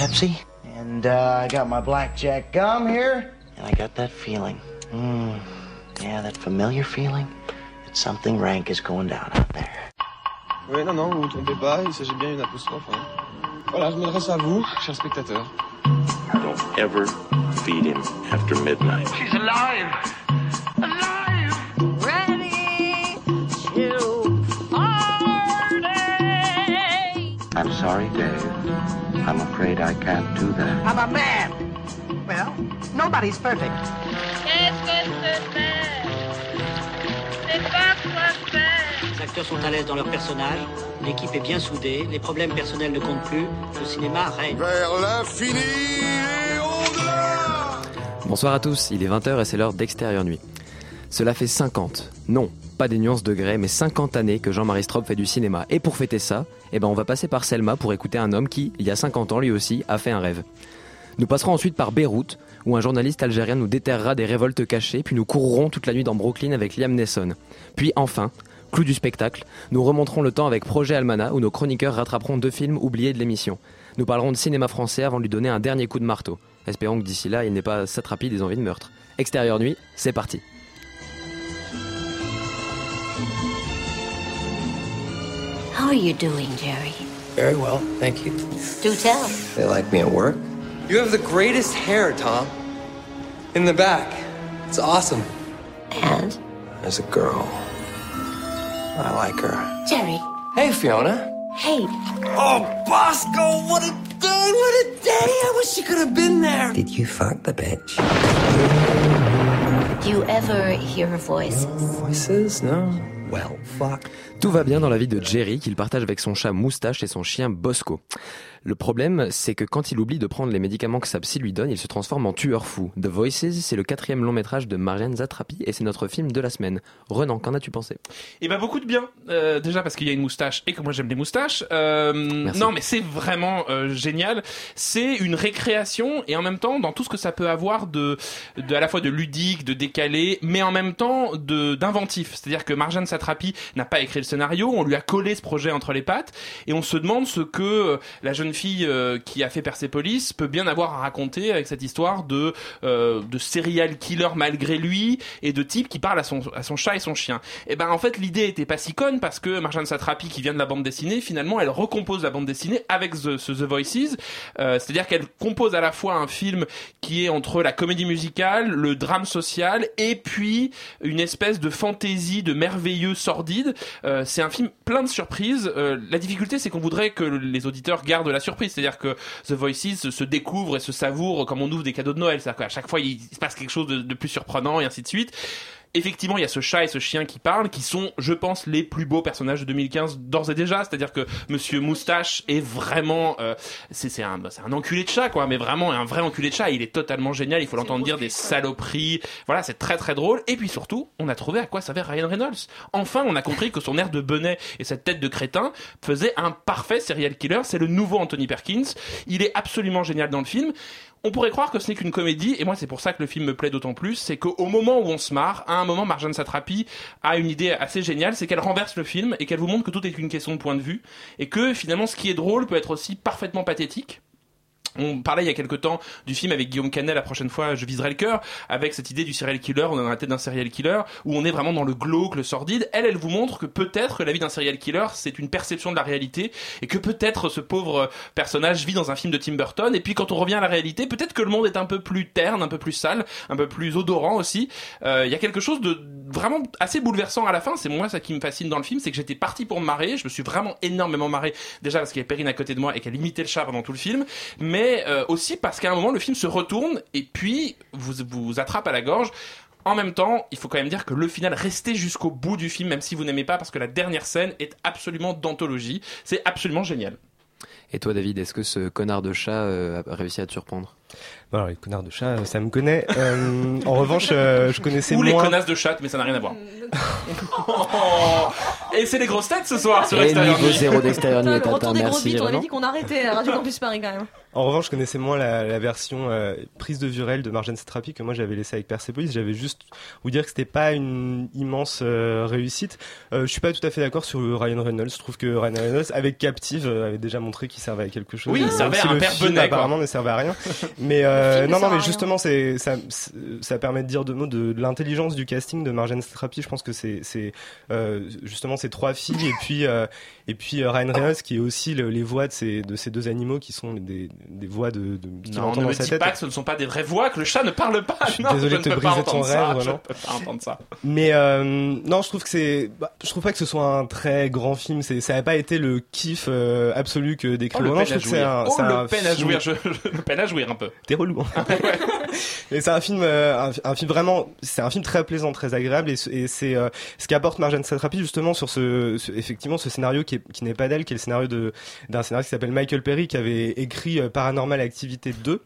Pepsi, and uh, I got my blackjack gum here, and I got that feeling. Mm, yeah, that familiar feeling that something rank is going down out there. Oui, non, non, vous vous trompez pas, il s'agit bien d'une apostrophe. Hein. Voilà, je m'adresse à vous, chers spectateurs. Don't ever feed him after midnight. She's alive! Alive! Ready to party! I'm sorry, Dave. I'm afraid I can't do that. I'm a man? Well, nobody's perfect. Qu'est-ce que c'est fait C'est pas quoi faire Les acteurs sont à l'aise dans leur personnage, l'équipe est bien soudée, les problèmes personnels ne comptent plus, le cinéma règne. Vers l'infini et au-delà Bonsoir à tous, il est 20h et c'est l'heure d'Extérieur Nuit. Cela fait 50, non, pas des nuances de grès, mais 50 années que Jean-Marie Straub fait du cinéma. Et pour fêter ça, eh ben on va passer par Selma pour écouter un homme qui, il y a 50 ans lui aussi, a fait un rêve. Nous passerons ensuite par Beyrouth, où un journaliste algérien nous déterrera des révoltes cachées, puis nous courrons toute la nuit dans Brooklyn avec Liam Neeson. Puis enfin, clou du spectacle, nous remonterons le temps avec Projet Almana, où nos chroniqueurs rattraperont deux films oubliés de l'émission. Nous parlerons de cinéma français avant de lui donner un dernier coup de marteau. Espérons que d'ici là, il n'ait pas s'attraper des envies de meurtre. Extérieur nuit, c'est parti. How are you doing, Jerry? Very well, thank you. Do tell. They like me at work. You have the greatest hair, Tom. In the back. It's awesome. And? There's a girl. I like her. Jerry. Hey, Fiona. Hey. Oh, Bosco, what a day, what a day. I wish you could have been there. Did you fuck the bitch? Do you ever hear her voices? Voices? No. Tout va bien dans la vie de Jerry qu'il partage avec son chat Moustache et son chien Bosco. Le problème, c'est que quand il oublie de prendre les médicaments que sa psy lui donne, il se transforme en tueur fou. The Voices, c'est le quatrième long métrage de Marianne Zatrapi et c'est notre film de la semaine. Renan, qu'en as-tu pensé? Et bah beaucoup de bien. Euh, déjà parce qu'il y a une moustache et que moi j'aime les moustaches. Euh, non mais c'est vraiment euh, génial. C'est une récréation et en même temps dans tout ce que ça peut avoir de, de à la fois de ludique, de décalé, mais en même temps de d'inventif. C'est-à-dire que Marjane Satrapi n'a pas écrit le scénario, on lui a collé ce projet entre les pattes et on se demande ce que euh, la jeune fille euh, qui a fait Persepolis peut bien avoir à raconter avec cette histoire de euh, de serial killer malgré lui et de type qui parle à son à son chat et son chien. Et ben en fait l'idée était pas si conne parce que Marjane Satrapi qui vient de la bande dessinée finalement elle recompose la bande dessinée avec The, ce The Voices, Euh, c'est-à-dire qu'elle compose à la fois un film qui est entre la comédie musicale, le drame social et puis une espèce de fantaisie de merveilleux sordide. Euh, c'est un film plein de surprises. Euh, la difficulté c'est qu'on voudrait que les auditeurs gardent la surprise, c'est-à-dire que The Voices se, découvre et se savoure comme on ouvre des cadeaux de Noël, c'est-à-dire qu'à chaque fois il se passe quelque chose de plus surprenant et ainsi de suite. Effectivement, il y a ce chat et ce chien qui parlent, qui sont, je pense, les plus beaux personnages de 2015 d'ores et déjà. C'est-à-dire que Monsieur Moustache est vraiment, euh, c'est un, c'est un enculé de chat, quoi, mais vraiment un vrai enculé de chat. Il est totalement génial. Il faut l'entendre dire des saloperies. Voilà, c'est très très drôle. Et puis surtout, on a trouvé à quoi servait Ryan Reynolds. Enfin, on a compris que son air de benet et cette tête de crétin faisait un parfait serial killer. C'est le nouveau Anthony Perkins. Il est absolument génial dans le film. On pourrait croire que ce n'est qu'une comédie, et moi c'est pour ça que le film me plaît d'autant plus, c'est qu'au moment où on se marre, à un moment Marjane Satrapi a une idée assez géniale, c'est qu'elle renverse le film et qu'elle vous montre que tout est une question de point de vue, et que finalement ce qui est drôle peut être aussi parfaitement pathétique. On parlait il y a quelque temps du film avec Guillaume Canet, la prochaine fois je viserai le cœur, avec cette idée du serial killer, on est dans la tête d'un serial killer, où on est vraiment dans le glauque, le sordide. Elle, elle vous montre que peut-être que la vie d'un serial killer, c'est une perception de la réalité, et que peut-être ce pauvre personnage vit dans un film de Tim Burton, et puis quand on revient à la réalité, peut-être que le monde est un peu plus terne, un peu plus sale, un peu plus odorant aussi. Euh, Il y a quelque chose de vraiment assez bouleversant à la fin, c'est moi ça qui me fascine dans le film, c'est que j'étais parti pour me marrer, je me suis vraiment énormément marré, déjà parce qu'il y a Perrine à côté de moi et qu'elle imitait le chat pendant tout le film, mais euh, aussi parce qu'à un moment le film se retourne et puis vous vous attrape à la gorge. En même temps, il faut quand même dire que le final, restez jusqu'au bout du film, même si vous n'aimez pas, parce que la dernière scène est absolument d'anthologie. C'est absolument génial. Et toi David, est-ce que ce connard de chat euh, a réussi à te surprendre? Bon, alors, les connards de chat, ça me connaît. Euh, en revanche, euh, je connaissais Ou moins. les connasses de chat, mais ça n'a rien à voir. Oh Et c'est les grosses têtes ce soir sur Et Extérieur niveau Nuit. zéro d'extérieur Putain, le retour des gros Merci. bites, on avait dit qu'on arrêtait à Radio Campus Paris quand même. En revanche, je connaissais moins la, la version euh, prise de vue réelle de Marjane Satrapi que moi j'avais laissé avec Persepolis. J'avais juste vous dire que c'était pas une immense euh, réussite. Euh, je suis pas tout à fait d'accord sur le Ryan Reynolds. Je trouve que Ryan Reynolds, avec Captive, euh, avait déjà montré qu'il servait à quelque chose. Oui, il Même servait si à un le père film, Benet, quoi. apparemment ne servait à rien. Mais euh, Ne non, non, mais justement, c'est ça, ça permet de dire deux mots de, de l'intelligence du casting de Marjane Satrapi. Je pense que c'est c'est euh, justement ces trois filles et puis euh, et puis euh, Ryan Reynolds qui est aussi le- les voix de ces de ces deux animaux qui sont des, des voix de, de qui Non, entend ne dans me sa dis tête. pas que ce ne sont pas des vraies voix, que le chat ne parle pas. Je suis Non, désolé je de te briser ton entendre ça, rêve, Je ne peux pas entendre ça. Mais euh, non, je trouve que c'est, bah, je trouve pas que ce soit un très grand film. C'est, ça n'a pas été le kiff euh, absolu que décrit Oh, le peine Je à trouve que c'est un, Oh, le un peine à film- jouir. Je, je- le peine à jouir un peu. T'es relou. hein. et c'est un film, euh, un, un film vraiment, c'est un film très plaisant, très agréable, et, ce- et c'est ce qu'apporte Marjane Satrapi justement sur ce, ce- effectivement, ce scénario qui, est- qui n'est pas d'elle, qui est le scénario d'un scénario qui s'appelle Michael Perry, qui avait écrit euh, Paranormal Activity 2.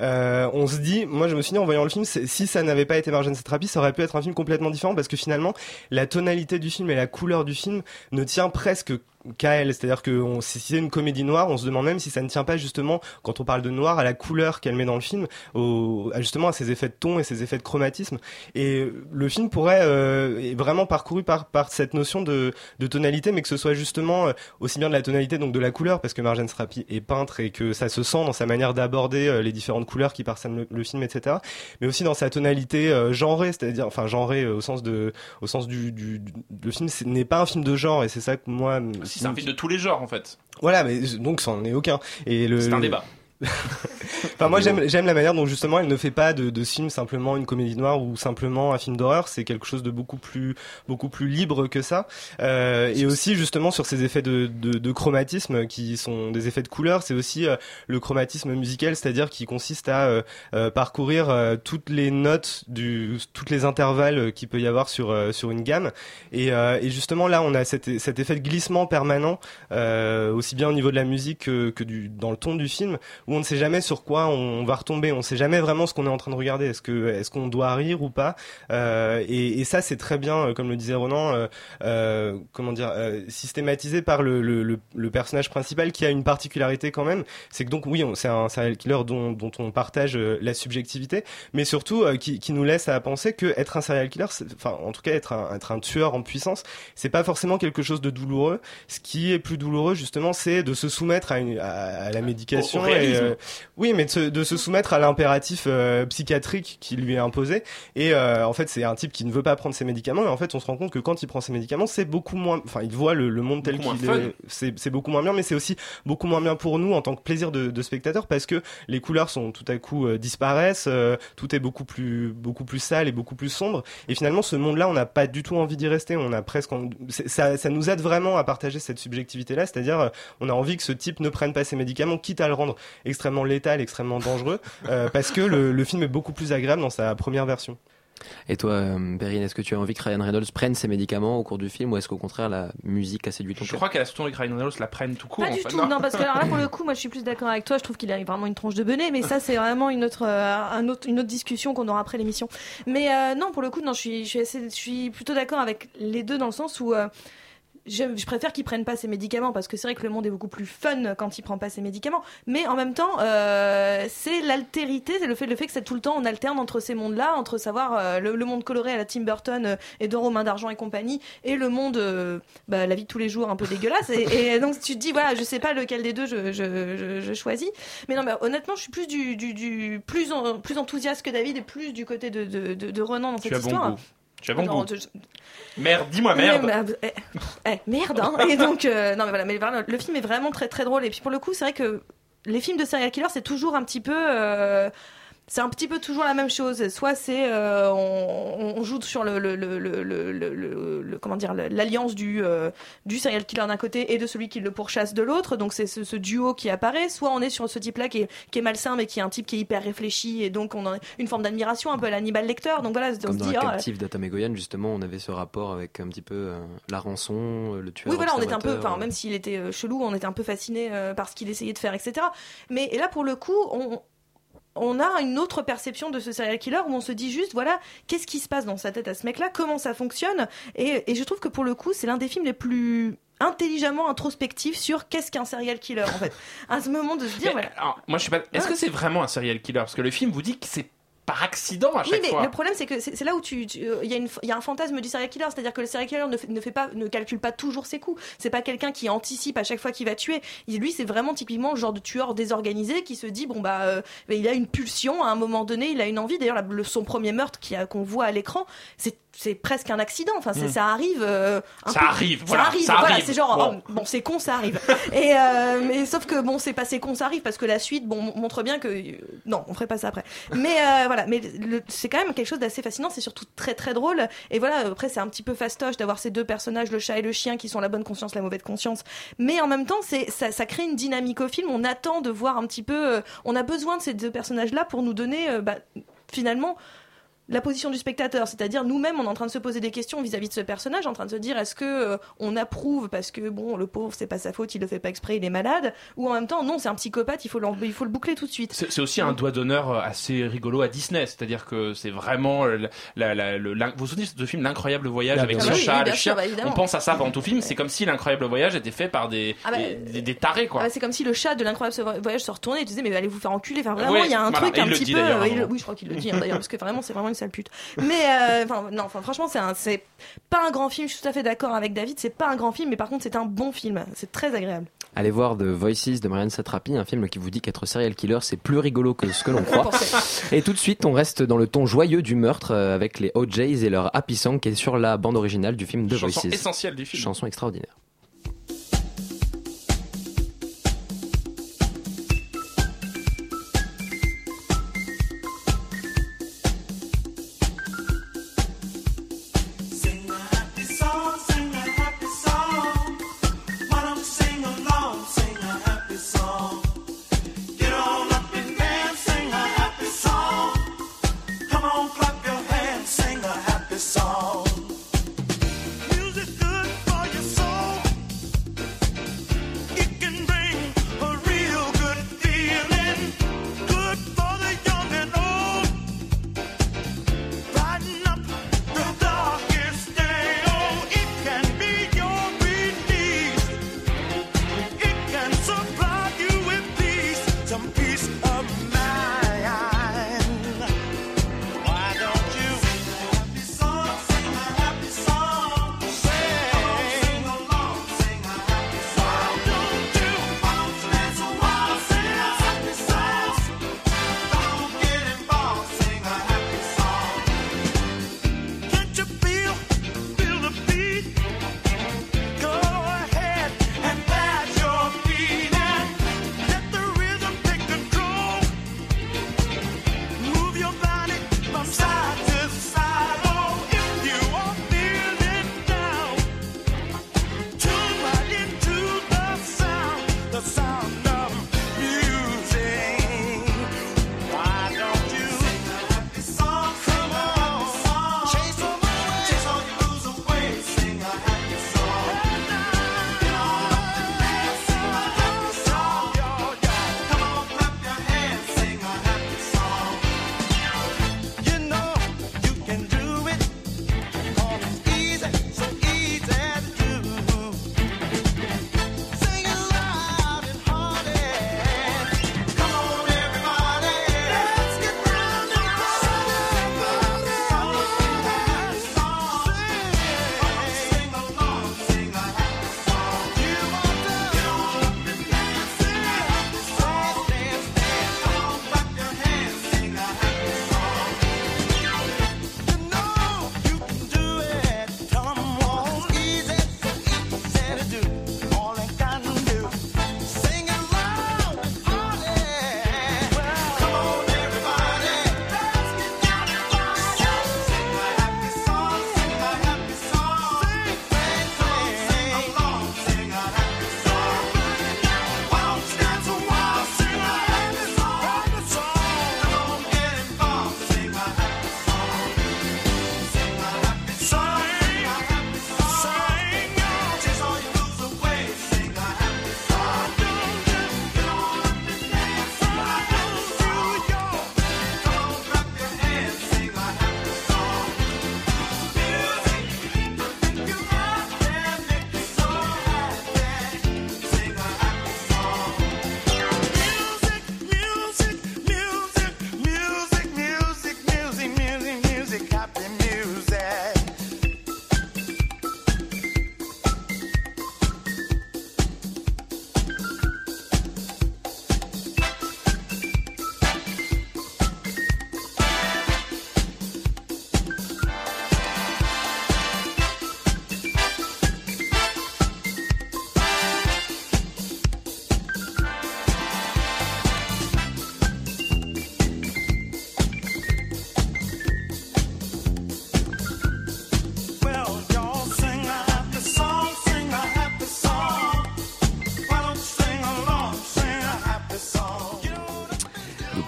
Euh, on se dit, moi je me suis dit en voyant le film, si ça n'avait pas été Marjane Satrapi, ça aurait pu être un film complètement différent parce que finalement, la tonalité du film et la couleur du film ne tient presque qu'à elle. C'est-à-dire que on- si c'est une comédie noire, on se demande même si ça ne tient pas justement, quand on parle de noir, à la couleur qu'elle met dans le film, au, justement à ses effets de ton et ses effets de chromatisme. Et le film pourrait euh, vraiment parcouru par par cette notion de, de tonalité, mais que ce soit justement euh, aussi bien de la tonalité donc de la couleur, parce que Marjane Srapi est peintre et que ça se sent dans sa manière d'aborder euh, les différentes couleurs qui parsèment le, film, etc. Mais aussi dans sa tonalité euh, genrée, c'est-à-dire enfin genrée au sens de au sens du, du, du- le film n'est pas un film de genre et c'est ça que moi Si c'est un film de tous les genres en fait. voilà, mais donc ça en est aucun. Et le, C'est un débat. Enfin, moi j'aime j'aime la manière dont justement elle ne fait pas de, de film simplement une comédie noire ou simplement un film d'horreur. C'est quelque chose de beaucoup plus beaucoup plus libre que ça. Euh, et aussi justement sur ces effets de, de, de chromatisme qui sont des effets de couleur. C'est aussi euh, le chromatisme musical, c'est-à-dire qui consiste à euh, euh, parcourir euh, toutes les notes du toutes les intervalles qu'il peut y avoir sur sur une gamme. Et, euh, et justement là on a cet, cet effet de glissement permanent euh, aussi bien au niveau de la musique que, que du dans le ton du film où on ne sait jamais sur quoi on va retomber, on ne sait jamais vraiment ce qu'on est en train de regarder. Est-ce que est-ce qu'on doit rire ou pas? Euh, et, et ça c'est très bien, euh, comme le disait Ronan, euh, euh, comment dire, euh, systématisé par le, le, le, le personnage principal qui a une particularité quand même. C'est que donc oui, c'est un serial killer dont, dont on partage la subjectivité, mais surtout qui, qui nous laisse à penser que être un serial killer, enfin en tout cas être un, être un tueur en puissance, c'est pas forcément quelque chose de douloureux. Ce qui est plus douloureux justement, c'est de se soumettre à, une, à, à la médication. Au- au réalisme. et, euh, oui, mais de se, de se soumettre à l'impératif euh, psychiatrique qui lui est imposé. Et euh, en fait, c'est un type qui ne veut pas prendre ses médicaments. Et en fait, on se rend compte que quand il prend ses médicaments, c'est beaucoup moins. Enfin, il voit le, le monde tel qu'il est. C'est c'est beaucoup moins bien, mais c'est aussi beaucoup moins bien pour nous en tant que plaisir de, de spectateur parce que les couleurs sont tout à coup euh, disparaissent. euh, tout est beaucoup plus beaucoup plus sale et beaucoup plus sombre. Et finalement, ce monde-là, on n'a pas du tout envie d'y rester. On a presque. en- Ça, ça nous aide vraiment à partager cette subjectivité-là, c'est-à-dire, on a envie que ce type ne prenne pas ses médicaments, quitte à le rendre extrêmement létal, extrêmement dangereux, euh, parce que le, le film est beaucoup plus agréable dans sa première version. Et toi, euh, Perrine, est-ce que tu as envie que Ryan Reynolds prenne ses médicaments au cours du film ou est-ce qu'au contraire la musique a séduit ton Je cœur crois qu'elle a surtout envie que Ryan Reynolds la prenne tout court. Pas en du fait. tout, non, parce que alors là pour le coup, moi je suis plus d'accord avec toi. Je trouve qu'il a vraiment une tronche de benet, mais ça c'est vraiment une autre, euh, un autre, une autre discussion qu'on aura après l'émission. Mais euh, non, pour le coup, non, je suis, je suis, assez- je suis plutôt d'accord avec les deux dans le sens où. euh, je, je préfère qu'il prenne pas ses médicaments parce que c'est vrai que le monde est beaucoup plus fun quand il prend pas ses médicaments. Mais en même temps, euh, c'est l'altérité, c'est le fait, le fait que c'est tout le temps on alterne entre ces mondes-là, entre savoir euh, le, le monde coloré à la Tim Burton euh, et de Romain d'argent et compagnie, et le monde, euh, bah, la vie de tous les jours un peu dégueulasse. Et, et donc tu te dis voilà, je sais pas lequel des deux je, je, je, je choisis. Mais non, mais honnêtement, je suis plus du, du, du plus en- plus enthousiaste que David et plus du côté de de, de, de Renan dans Tu cette as bon histoire. goût. Tu as bon Non, goût. Merde, dis-moi merde. Ouais, mais, euh, eh, merde, hein. Et donc, euh, non, mais voilà, le film est vraiment très très drôle. Et puis pour le coup, c'est vrai que les films de serial killer, c'est toujours un petit peu. euh, c'est un petit peu toujours la même chose. Soit c'est euh, on, on joue sur le, comment dire l'alliance du euh, du serial killer d'un côté et de celui qui le pourchasse de l'autre. Donc c'est ce, ce duo qui apparaît. Soit on est sur ce type-là qui est, qui est malsain mais qui est un type qui est hyper réfléchi et donc on a une forme d'admiration un peu à l'Hannibal Lecter. Donc voilà, on Comme se dans dit ah, et Goyan, justement, on avait ce rapport avec un petit peu euh, la rançon, le tueur. Oui, voilà, on était un peu, enfin, même s'il était chelou, on était un peu fasciné par ce qu'il essayait de faire, etc. Mais et là, pour le coup, on, on a une autre perception de ce serial killer où on se dit juste, voilà, qu'est-ce qui se passe dans sa tête à ce mec-là, comment ça fonctionne. Et, et je trouve que pour le coup, c'est l'un des films les plus intelligemment introspectifs sur qu'est-ce qu'un serial killer en fait. À ce moment de se dire, Mais, voilà. alors, moi, je sais pas. Est-ce que c'est vraiment un serial killer? Parce que le film vous dit que c'est par accident à Oui, chaque mais fois. le problème, c'est que c'est là où tu, euh, il y, a une- il y a un fantasme du serial killer, c'est-à-dire que le serial killer ne fait, ne fait pas, ne calcule pas toujours ses coups. C'est pas quelqu'un qui anticipe à chaque fois qu'il va tuer. Il- lui, c'est vraiment typiquement le genre de tueur désorganisé qui se dit bon bah, euh, il a une pulsion à un moment donné, il a une envie. D'ailleurs, son premier meurtre qu'on voit à l'écran, c'est c'est presque un accident. Enfin, c'est- Mm. ça arrive. euh, un Ça peu- arrive, Ça voilà, arrive. ça voilà, arrive. c'est genre Bon. oh, bon, c'est con, ça arrive. Et euh, mais sauf que bon, c'est pas c'est con, ça arrive parce que la suite, bon, montre bien que euh, non, on ferait pas ça après. Mais voilà, mais c'est quand même quelque chose d'assez fascinant. C'est surtout très très drôle. Et voilà, après c'est un petit peu fastoche d'avoir ces deux personnages, le chat et le chien, qui sont la bonne conscience, la mauvaise conscience. Mais en même temps, c'est ça, ça crée une dynamique au film. On attend de voir un petit peu. on a besoin de ces deux personnages-là pour nous donner, bah, finalement la position du spectateur, c'est-à-dire nous-mêmes, on est en train de se poser des questions vis-à-vis de ce personnage, en train de se dire est-ce que euh, on approuve parce que bon, le pauvre, c'est pas sa faute, il le fait pas exprès, il est malade, ou en même temps non, c'est un psychopathe, il faut l'en- il faut le boucler tout de suite. C'est aussi un doigt d'honneur euh, assez rigolo à Disney, c'est-à-dire que c'est vraiment euh, la, la- le- l'in- vous vous souvenez de ce film L'incroyable voyage Ah, avec bien le chat, le chien? bah. On pense à ça pendant tout le film. C'est comme si l'incroyable voyage était fait par des Ah bah, des, des- des tarés quoi. Ah, c'est comme si le chat de l'incroyable voyage se retournait et disait mais allez vous faire enculer. Enfin vraiment, il Ouais, y a un voilà, truc un petit peu. avant. oui, je crois qu'il le dit hein, d'ailleurs parce que vraiment c'est vraiment une sale pute. Mais euh, enfin non, enfin franchement c'est un c'est pas un grand film. Je suis tout à fait d'accord avec David. C'est pas un grand film, mais par contre c'est un bon film. C'est très agréable. Allez voir The Voices de Marianne Satrapi, un film qui vous dit qu'être serial killer c'est plus rigolo que ce que l'on croit. Et tout de suite, on reste dans le ton joyeux du meurtre euh, avec les OJs et leur Happy Song qui est sur la bande originale du film The Chanson Voices. essentielle du film. Chanson extraordinaire.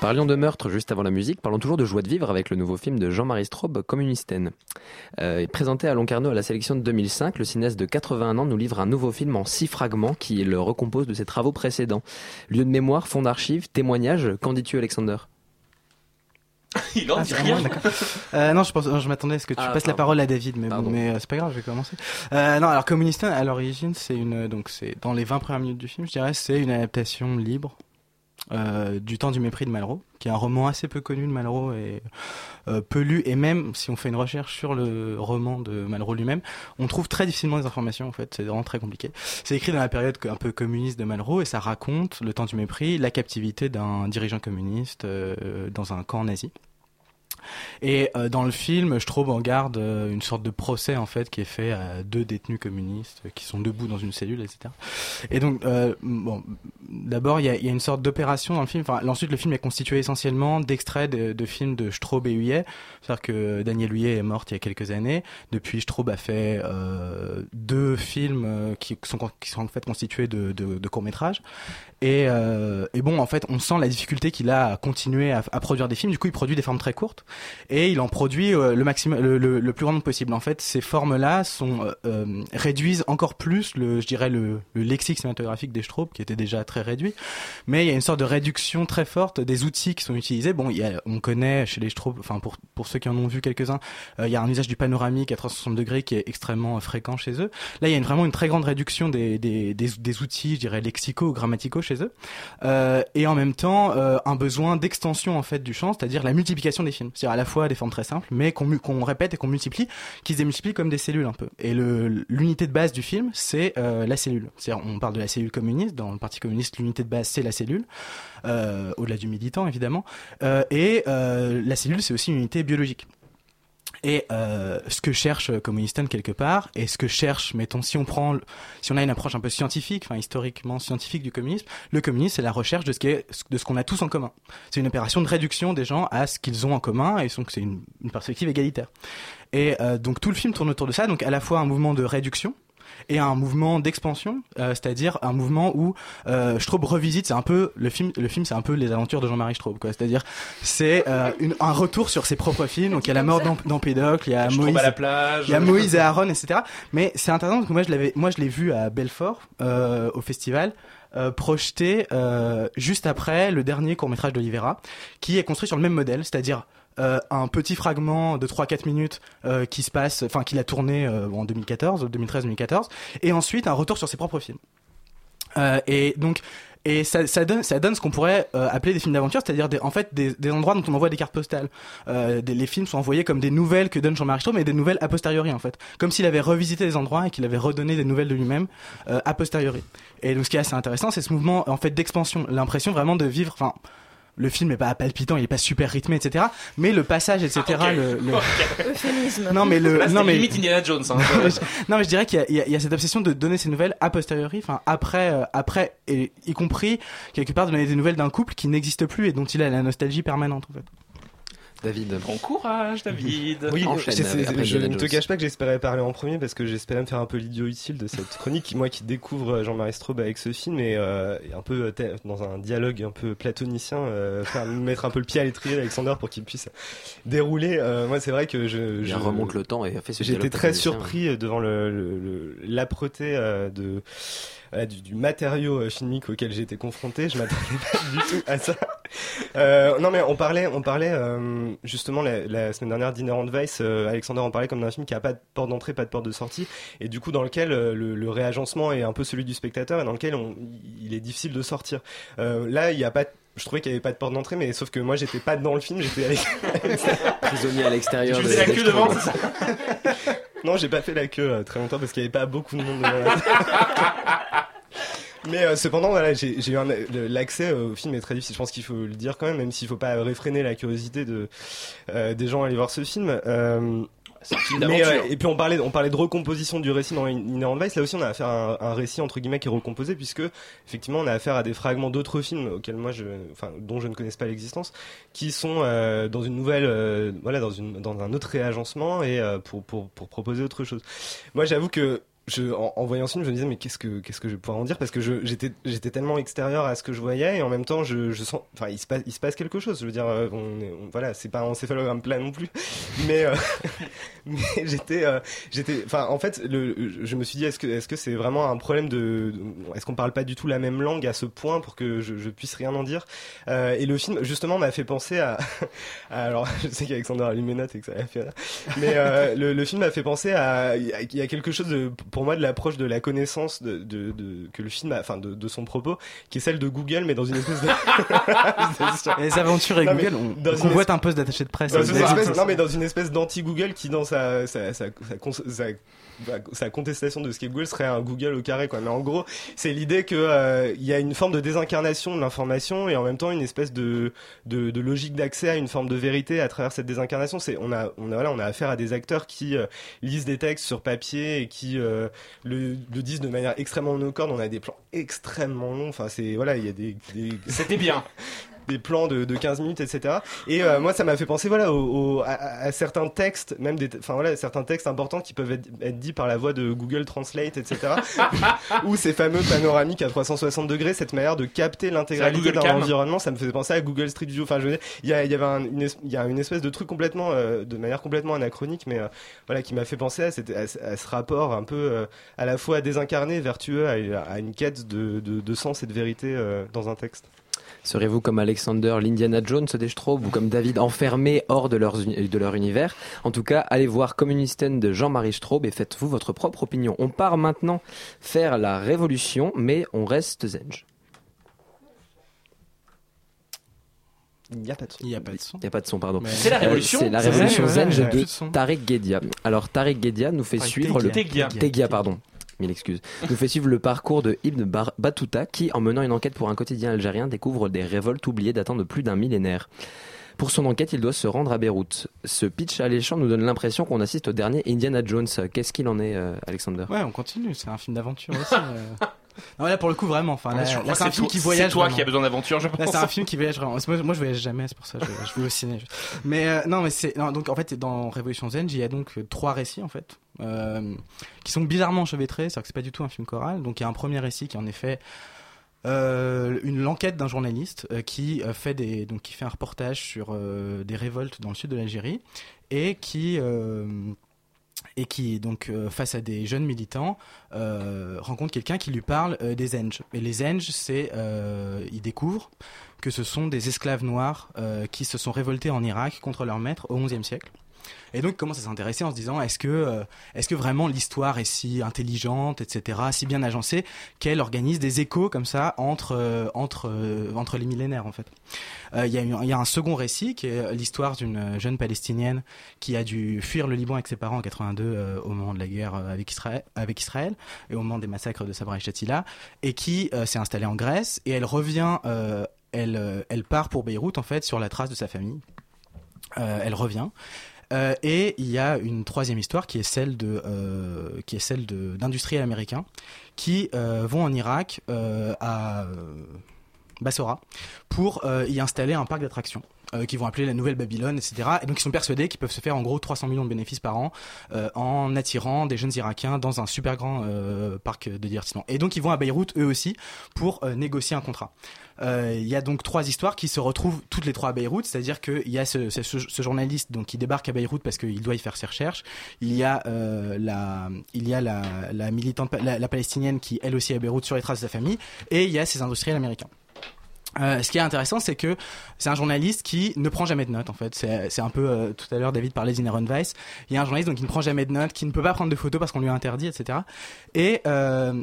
Parlions de meurtre juste avant la musique, parlons toujours de joie de vivre avec le nouveau film de Jean-Marie Straub, Communisten. Euh, présenté à Locarno à la sélection de 2005, le cinéaste de 81 ans nous livre un nouveau film en six fragments qui le recompose de ses travaux précédents. Lieu de mémoire, fond d'archives, témoignages, qu'en dis-tu Alexander? Il en Ah, dit rien. Euh, non, je pense, non, je m'attendais à ce que tu Ah, passes la parole à David, mais, bon, mais euh, c'est pas grave, je vais commencer. Euh, non, alors Communistin, à l'origine, c'est une, donc c'est dans les 20 premières minutes du film, je dirais, c'est une adaptation libre euh, du Temps du mépris de Malraux, qui est un roman assez peu connu de Malraux et euh, peu lu, et même si on fait une recherche sur le roman de Malraux lui-même, on trouve très difficilement des informations en fait, c'est vraiment très compliqué. C'est écrit dans la période un peu communiste de Malraux et ça raconte le temps du mépris, la captivité d'un dirigeant communiste euh, dans un camp nazi. Et euh, dans le film, Straub en garde euh, une sorte de procès en fait qui est fait à deux détenus communistes euh, qui sont debout dans une cellule, etc. Et donc, bon, d'abord il y a, une sorte d'opération dans le film. Ensuite le film est constitué essentiellement d'extraits de, films de Straub et Huyet. C'est-à-dire que Daniel Huyet est mort il y a quelques années. Depuis, Straub a fait deux films qui sont qui sont en fait constitués de, courts métrages. Et, bon, en fait, on sent la difficulté qu'il a à continuer à produire des films. Du coup, il produit des formes très courtes et il en produit euh, le maximum, le, le, le plus grand nombre possible. En fait, ces formes-là sont euh, euh, réduisent encore plus le, je dirais le, le lexique cinématographique des Straub, qui était déjà très réduit. Mais il y a une sorte de réduction très forte des outils qui sont utilisés. Bon, il y a, on connaît chez les Straub, enfin pour pour ceux qui en ont vu quelques-uns, il y a un usage du panoramique à 360 degrés qui est extrêmement fréquent chez eux. Là, il y a vraiment une très grande réduction des, des, des, des outils, je dirais lexicaux grammaticaux chez eux, euh, et en même temps euh, un besoin d'extension en fait du champ, c'est-à-dire la multiplication des films, c'est-à-dire à la fois des formes très simples, mais qu'on répète et qu'on multiplie, qui se démultiplient comme des cellules un peu. Et l'unité de base du film, c'est euh, la cellule. C'est-à-dire on parle de la cellule communiste dans le Parti communiste, l'unité de base c'est la cellule, euh, au-delà du militant évidemment, Euh, et euh, la cellule c'est aussi une unité biologique. Et euh, ce que cherche Communistan quelque part, et ce que cherche, mettons, si on prend, si on a une approche un peu scientifique, enfin historiquement scientifique du communisme, le communisme c'est la recherche de ce qui est, de ce qu'on a tous en commun. C'est une opération de réduction des gens à ce qu'ils ont en commun, et donc c'est une, une perspective égalitaire. Et euh, donc tout le film tourne autour de ça, donc à la fois un mouvement de réduction et un mouvement d'expansion, euh, c'est-à-dire un mouvement où euh, Straub revisite, c'est un peu le film, le film c'est un peu les aventures de Jean-Marie Straub, quoi. C'est-à-dire c'est euh, un retour sur ses propres films. Donc il y a la mort d'Em- d'Empédocle, il y a Moïse, à la plage. il y a Moïse et Aaron, etc. Mais c'est intéressant parce que moi je l'avais, moi je l'ai vu à Belfort euh, au festival. euh, projeté euh, juste après le dernier court métrage d'Olivera, qui est construit sur le même modèle, c'est-à-dire euh, un petit fragment de 3-4 minutes euh, qui se passe, enfin qu'il a tourné euh, en 2014, 2013-2014, et ensuite un retour sur ses propres films. Et donc et ça, ça donne ça donne ce qu'on pourrait appeler des films d'aventure c'est-à-dire des, en fait des, des endroits dont on envoie des cartes postales. Des- les films sont envoyés comme des nouvelles que donne Jean-Marie Straub mais des nouvelles a posteriori en fait. Comme s'il avait revisité les endroits et qu'il avait redonné des nouvelles de lui-même a posteriori. Et donc ce qui est assez intéressant c'est ce mouvement en fait d'expansion l'impression vraiment de vivre le film est pas palpitant, il est pas super rythmé, etc. Mais le passage, etc. Ah, le, le-. Non mais le, Là, non mais limite Indiana Jones. Hein. non mais je dirais qu'il y, a- il y a- il y a cette obsession de donner ces nouvelles a posteriori, enfin après, euh, après, et y compris quelque part de donner des nouvelles d'un couple qui n'existe plus et dont il a la nostalgie permanente en fait. David. Bon courage, David. Oui, Enchaîne c'est- c'est- après je ne te cache pas que j'espérais parler en premier parce que j'espérais me faire un peu l'idiot utile de cette chronique. Moi qui découvre Jean-Marie Straub avec ce film et, euh, et un peu euh, dans un dialogue un peu platonicien, euh, faire mettre un peu le pied à l'étrier d'Alexander pour qu'il puisse dérouler. Euh, moi c'est vrai que je, Il je remonte le temps et a fait ce J'étais très surpris devant le- le- le- l'âpreté euh, de du, du matériau euh, filmique auquel été confronté. Je m'attendais pas du tout à ça. Euh, non mais on parlait, on parlait euh, justement la, la semaine dernière d'Inherent Vice. euh, Alexander en parlait comme d'un film qui a pas de porte d'entrée, pas de porte de sortie, et du coup dans lequel euh, le, le réagencement est un peu celui du spectateur et dans lequel on, il est difficile de sortir. Euh, là, il y a pas de- je trouvais qu'il n'y avait pas de porte d'entrée, mais sauf que moi j'étais pas dans le film, j'étais avec... Prisonnier à l'extérieur. Tu de- faisais la queue devant, c'est ça? Non, j'ai pas fait la queue très longtemps parce qu'il y avait pas beaucoup de monde devant la Mais euh, cependant, voilà, j'ai eu l'accès au film est très difficile. Je pense qu'il faut le dire quand même, même s'il faut pas réfréner la curiosité de euh, des gens à aller voir ce film. Euh, mais, d'aventure. et puis on parlait, on parlait de recomposition du récit dans Inherent Vice. Là aussi, on a affaire à un, un récit entre guillemets qui est recomposé, puisque effectivement, on a affaire à des fragments d'autres films auxquels moi, je, enfin, dont je ne connaisse pas l'existence, qui sont euh, dans une nouvelle, euh, voilà, dans une, dans un autre réagencement et euh, pour, pour pour proposer autre chose. Moi, j'avoue que je, en, en voyant ce film, je me disais mais qu'est-ce que qu'est-ce que je vais pouvoir en dire? Parce que j'étais j'étais tellement extérieur à ce que je voyais et en même temps je, je sens enfin il se passe il se passe quelque chose. Je veux dire euh, on, on- voilà c'est pas un encéphalogramme plat non plus, mais euh, mais j'étais euh, j'étais enfin en fait le, je me suis dit est-ce que est-ce que c'est vraiment un problème de est-ce qu'on parle pas du tout la même langue à ce point pour que je, je puisse rien en dire? Euh, et le film justement m'a fait penser à, alors je sais allumé note et que ça a fait mais euh, le, le film m'a fait penser à il y a- quelque chose de, moi de l'approche de la connaissance de, de, de- que le film a enfin de, de son propos qui est celle de Google mais dans une espèce de Les aventures et Non, Google, on, on une convoite es- un poste d'attaché de presse. dans une espèce, non mais dans une espèce d'anti-Google qui dans sa sa, sa, sa, contestation de ce qu'est Google serait un Google au carré quoi mais en gros c'est l'idée que euh, il y a une forme de désincarnation de l'information et en même temps une espèce de de, de logique d'accès à une forme de vérité à travers cette désincarnation c'est on a on a voilà on a affaire à des acteurs qui euh, lisent des textes sur papier et qui euh, le, le disent de manière extrêmement monocorde on a des plans extrêmement longs enfin c'est voilà il y a des, des... C'était bien. des plans de, de 15 minutes, etc. Et euh, moi, ça m'a fait penser, voilà, au, au- à, à certains textes, même des, enfin voilà, certains textes importants qui peuvent être, être dits par la voix de Google Translate, etc. ou ces fameux panoramiques à 360 degrés, cette manière de capter l'intégralité d'un environnement, ça me faisait penser à Google Street View. Enfin, je veux dire, il y, a, y avait un- une, es- il y a une espèce de truc complètement, euh, de manière complètement anachronique, mais euh, voilà, qui m'a fait penser à, cette- à ce- à ce rapport un peu à la fois désincarné, vertueux, à, à une quête de, de, de sens et de vérité dans un texte. Serez-vous comme Alexander, l'Indiana Jones des Straub ou comme David enfermé hors de, leur univers? En tout cas, allez voir Communisten de Jean-Marie Straub et faites-vous votre propre opinion. On part maintenant faire la révolution, mais on reste zen. Il n'y a pas de son. Il n'y a pas de son. Il n'y a pas de son, pardon. Mais- C'est la révolution C'est la C'est révolution vrai, ouais, zen ouais, de. Tariq Guedia. Alors, Tariq Guedia nous fait Tariq suivre le... Tegia. Tegia, pardon. Mille excuses. Nous fait suivre le parcours de Ibn Bar- Battuta qui, en menant une enquête pour un quotidien algérien, découvre des révoltes oubliées datant de plus d'un millénaire. Pour son enquête, il doit se rendre à Beyrouth. Ce pitch alléchant nous donne l'impression qu'on assiste au dernier Indiana Jones. Qu'est-ce qu'il en est, euh, Alexander Ouais, on continue, c'est un film d'aventure aussi. euh. Non, là pour le coup, vraiment. Enfin, là, là, c'est un film qui voyage. C'est toi vraiment. qui as besoin d'aventure, je Là, pense. c'est un film qui voyage vraiment. Moi, moi, je voyage jamais, c'est pour ça que je, je vais au ciné. Mais euh, non, mais c'est donc en fait dans Révolution Zen, il y a donc trois récits en fait qui sont bizarrement enchevêtrés. C'est-à-dire que c'est pas du tout un film choral. Donc il y a un premier récit qui en effet euh, une l'enquête d'un journaliste euh, qui euh, fait donc qui fait un reportage sur euh, des révoltes dans le sud de l'Algérie et qui euh, et qui donc euh, face à des jeunes militants euh, rencontre quelqu'un qui lui parle euh, des Zenj. Et les Zenj, c'est euh, il découvre que ce sont des esclaves noirs euh, qui se sont révoltés en Irak contre leur maître au XIe siècle. Et donc il commence à s'intéresser en se disant est-ce que euh, est-ce que vraiment l'histoire est si intelligente, etc., si bien agencée qu'elle organise des échos comme ça entre euh, entre euh, entre les millénaires en fait? Il y, a un second récit qui est l'histoire d'une jeune palestinienne qui a dû fuir le Liban avec ses parents en 82 euh, au moment de la guerre avec Israël, avec Israël et au moment des massacres de Sabra et Shatila et qui s'est installée en Grèce et elle revient, elle, elle part pour Beyrouth en fait sur la trace de sa famille. Elle revient. Euh, et il y a une troisième histoire qui est celle de euh, celle d'industriels américains qui euh, vont en Irak à Bassora pour y installer un parc d'attractions. Euh, qui vont appeler la nouvelle Babylone, etc. Et donc ils sont persuadés qu'ils peuvent se faire en gros 300 millions de bénéfices par an euh, en attirant des jeunes Irakiens dans un super grand euh, parc de divertissement. Et donc ils vont à Beyrouth eux aussi pour euh, négocier un contrat. Euh, Il y a donc trois histoires qui se retrouvent toutes les trois à Beyrouth, c'est-à-dire qu'il y a ce, ce, ce journaliste donc qui débarque à Beyrouth parce qu'il doit y faire ses recherches. Il y a euh, la, il y a la, la militante, la, la palestinienne qui elle aussi est à Beyrouth sur les traces de sa famille, et il y a ces industriels américains. Euh, ce qui est intéressant, c'est que c'est un journaliste qui ne prend jamais de notes. En fait, c'est un peu euh, tout à l'heure David parlait d'Inherent Vice. Il y a un journaliste donc qui ne prend jamais de notes, qui ne peut pas prendre de photos parce qu'on lui a interdit, etc. Et euh,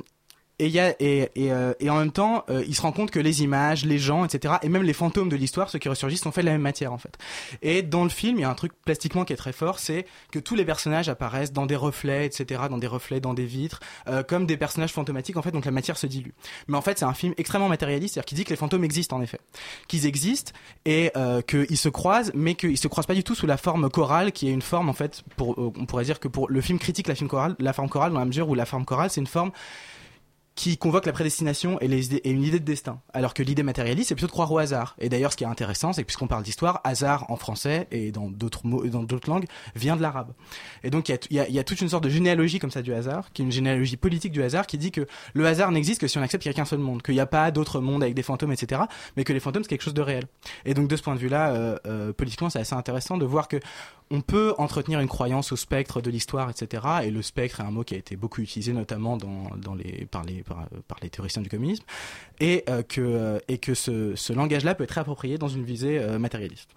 et, y a, et, et, euh, et en même temps, euh, il se rend compte que les images, les gens, etc., et même les fantômes de l'histoire, ceux qui ressurgissent, sont faits de la même matière en fait. Et dans le film, il y a un truc plastiquement qui est très fort, c'est que tous les personnages apparaissent dans des reflets, etc., dans des reflets, dans des vitres, euh, comme des personnages fantomatiques en fait, donc la matière se dilue. Mais en fait, c'est un film extrêmement matérialiste, c'est-à-dire qui dit que les fantômes existent en effet, qu'ils existent et euh, qu'ils se croisent, mais qu'ils se croisent pas du tout sous la forme chorale, qui est une forme en fait, pour, euh, on pourrait dire que pour le film critique la film chorale, la forme chorale dans la mesure où la forme chorale c'est une forme qui convoque la prédestination et, les et une idée de destin. Alors que l'idée matérialiste, c'est plutôt de croire au hasard. Et d'ailleurs, ce qui est intéressant, c'est que puisqu'on parle d'histoire, hasard en français et dans d'autres mots, dans d'autres langues, vient de l'arabe. Et donc, il y y, y a toute une sorte de généalogie comme ça du hasard, qui est une généalogie politique du hasard, qui dit que le hasard n'existe que si on accepte qu'il n'y a qu'un seul monde, qu'il n'y a pas d'autre monde avec des fantômes, etc., mais que les fantômes, c'est quelque chose de réel. Et donc, de ce point de vue-là, euh, euh, politiquement, c'est assez intéressant de voir que on peut entretenir une croyance au spectre de l'histoire, etc. Et le spectre est un mot qui a été beaucoup utilisé, notamment dans, les, par, les, par, les théoriciens du communisme, et euh, que, euh, et que ce, ce langage-là peut être approprié dans une visée euh, matérialiste.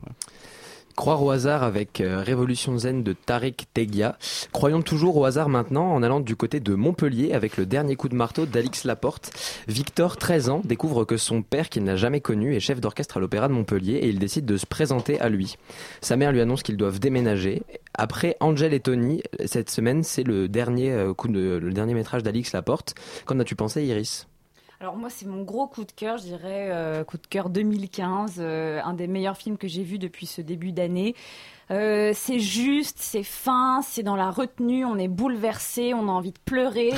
Croire au hasard avec euh, Révolution Zen de Tariq Tegia. Croyons toujours au hasard maintenant en allant du côté de Montpellier avec le dernier coup de marteau d'Alix Laporte. Victor, 13 ans, découvre que son père, qu'il n'a jamais connu, est chef d'orchestre à l'Opéra de Montpellier et il décide de se présenter à lui. Sa mère lui annonce qu'ils doivent déménager. Après Angel et Tony, cette semaine, c'est le dernier euh, coup de, le dernier métrage d'Alix Laporte. Qu'en as-tu pensé, Iris? Alors moi, c'est mon gros coup de cœur, je dirais euh, coup de cœur 2015, euh, un des meilleurs films que j'ai vu depuis ce début d'année. Euh, c'est juste, c'est fin, c'est dans la retenue, on est bouleversé, on a envie de pleurer.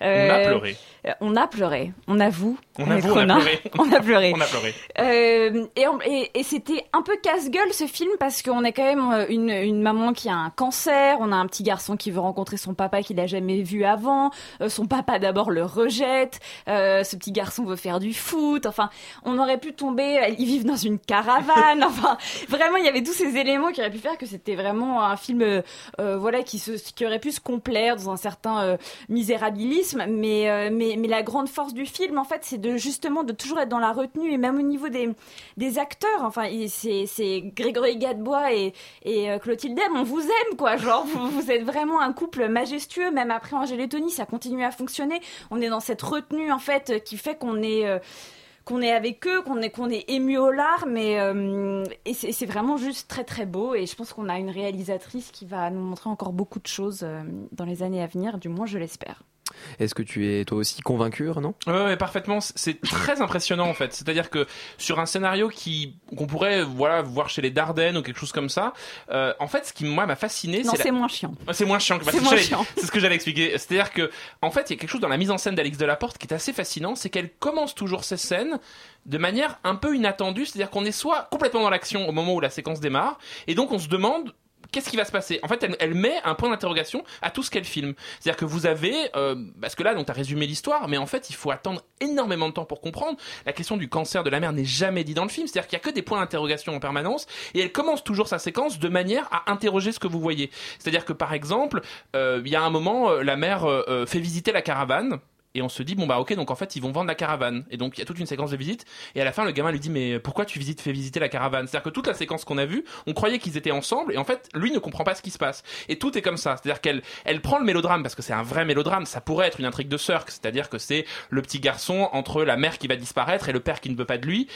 On a Euh, pleuré. Euh, On a pleuré, on avoue. On avoue, on a pleuré. On a pleuré. On a pleuré. Euh, et on- et, et c'était un peu casse-gueule ce film parce qu'on est quand même euh, une, une maman qui a un cancer, on a un petit garçon qui veut rencontrer son papa qu'il a jamais vu avant, euh, son papa d'abord le rejette, euh, ce petit garçon veut faire du foot, enfin on aurait pu tomber, ils vivent dans une caravane, enfin vraiment il y avait tous ces éléments qui auraient pu faire que c'était vraiment un film voilà qui, se, qui aurait pu se complaire dans un certain misérabilisme, mais, euh, mais, la grande force du film en fait c'est de justement de toujours être dans la retenue et même au niveau des, acteurs, enfin c'est Grégory Gadebois et, euh, Clotilde Dem, on vous aime quoi, genre vous, êtes vraiment un couple majestueux, même après Angèle et Tony ça continue à fonctionner, on est dans cette retenue en fait qui fait qu'on est... euh, qu'on est avec eux, qu'on est, est ému aux larmes, et, euh, et c'est vraiment juste très très beau. Et je pense qu'on a une réalisatrice qui va nous montrer encore beaucoup de choses dans les années à venir, du moins je l'espère. Est-ce que tu es toi aussi convaincu, non Ouais, ouais, parfaitement. C'est très impressionnant en fait. C'est-à-dire que sur un scénario qui qu'on pourrait voilà voir chez les Dardennes ou quelque chose comme ça, euh, en fait, ce qui moi m'a fasciné, Non, c'est la- c'est moins chiant. C'est moins chiant. que- C'est ce que moins j'allais- chiant. C'est ce que j'allais expliquer. C'est-à-dire que, en fait, il y a quelque chose dans la mise en scène d'Alix Delaporte qui est assez fascinant, c'est qu'elle commence toujours ses scènes de manière un peu inattendue. C'est-à-dire qu'on est soit complètement dans l'action au moment où la séquence démarre, et donc on se demande qu'est-ce qui va se passer? En fait, elle, elle met un point d'interrogation à tout ce qu'elle filme. C'est-à-dire que vous avez, euh, parce que là, donc, as résumé l'histoire, mais en fait, il faut attendre énormément de temps pour comprendre. La question du cancer de la mère n'est jamais dit dans le film. C'est-à-dire qu'il y a que des points d'interrogation en permanence, et elle commence toujours sa séquence de manière à interroger ce que vous voyez. C'est-à-dire que, par exemple, euh, il y a un moment, euh, la mère euh, euh, fait visiter la caravane. Et on se dit bon bah ok donc en fait ils vont vendre la caravane. Et donc il y a toute une séquence de visite et à la fin le gamin lui dit mais pourquoi tu visites fais visiter la caravane? C'est à dire que toute la séquence qu'on a vue on croyait qu'ils étaient ensemble et en fait lui ne comprend pas ce qui se passe. Et tout est comme ça. C'est à dire qu'elle elle prend le mélodrame parce que c'est un vrai mélodrame. Ça pourrait être une intrigue de Cirque. C'est à dire que c'est le petit garçon entre la mère qui va disparaître et le père qui ne veut pas de lui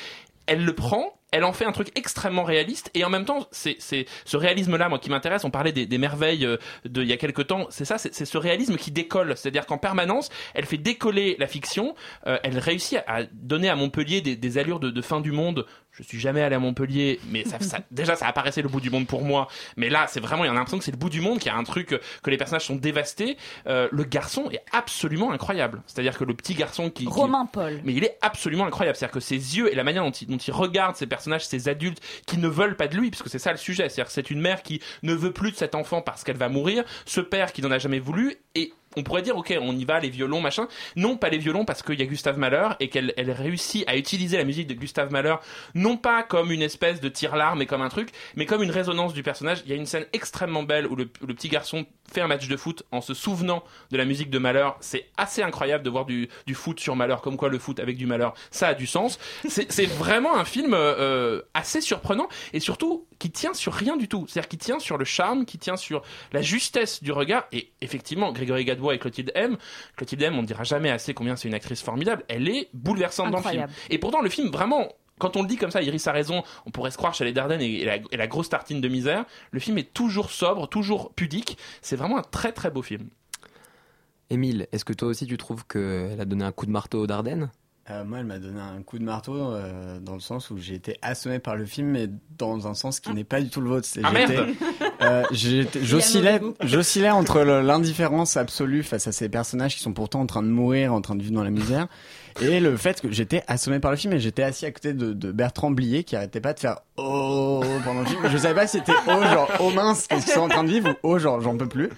elle le prend, elle en fait un truc extrêmement réaliste et en même temps c'est c'est ce réalisme là moi qui m'intéresse. On parlait des, des merveilles euh, de il y a quelque temps. C'est ça c'est c'est ce réalisme qui décolle. C'est-à-dire qu'en permanence elle fait décoller la fiction euh, elle réussit à donner à Montpellier des, des allures de, de fin du monde je suis jamais allé à Montpellier mais ça, ça- déjà ça apparaissait le bout du monde pour moi mais là c'est vraiment il y a l'impression que c'est le bout du monde qu'il y a un truc euh, que les personnages sont dévastés Euh, le garçon est absolument incroyable c'est-à-dire que le petit garçon qui, qui- Romain Paul. mais il est absolument incroyable. C'est-à-dire que ses yeux et la manière dont il, dont il regarde ces personnages, ces adultes qui ne veulent pas de lui, puisque c'est ça le sujet. C'est-à-dire que c'est une mère qui ne veut plus de cet enfant parce qu'elle va mourir, ce père qui n'en a jamais voulu, et on pourrait dire, ok, on y va, les violons, machin. Non, pas les violons, parce qu'il y a Gustave Mahler et qu'elle elle réussit à utiliser la musique de Gustave Mahler, non pas comme une espèce de tire-larme et comme un truc, mais comme une résonance du personnage. Il y a une scène extrêmement belle où le, où le petit garçon fait un match de foot en se souvenant de la musique de Mahler. C'est assez incroyable de voir du, du foot sur Mahler, comme quoi le foot avec du Mahler, ça a du sens. C'est vraiment un film euh, euh, assez surprenant et surtout qui tient sur rien du tout. C'est-à-dire qui tient sur le charme, qui tient sur la justesse du regard. Et effectivement, Grégory Gadebois et Clotilde M. Clotilde M, on ne dira jamais assez combien c'est une actrice formidable. Elle est bouleversante dans le film. Et pourtant, le film, vraiment, quand on le dit comme ça, Iris a raison, on pourrait se croire chez les Dardennes et, et la, et la grosse tartine de misère. Le film est toujours sobre, toujours pudique. C'est vraiment un très très beau film. Émile, est-ce que toi aussi tu trouves qu'elle a donné un coup de marteau aux Dardennes Euh, moi, elle m'a donné un coup de marteau euh, dans le sens où j'ai été assommé par le film, mais dans un sens qui n'est pas du tout le vôtre. Ah, Euh, J'oscillais, entre l'indifférence absolue face à ces personnages qui sont pourtant en train de mourir, en train de vivre dans la misère, et le fait que j'étais assommé par le film et j'étais assis à côté de, de Bertrand Blier qui arrêtait pas de faire oh pendant le film. Je savais pas si c'était oh genre oh mince qu'est-ce qu'ils sont en train de vivre ou oh genre j'en peux plus.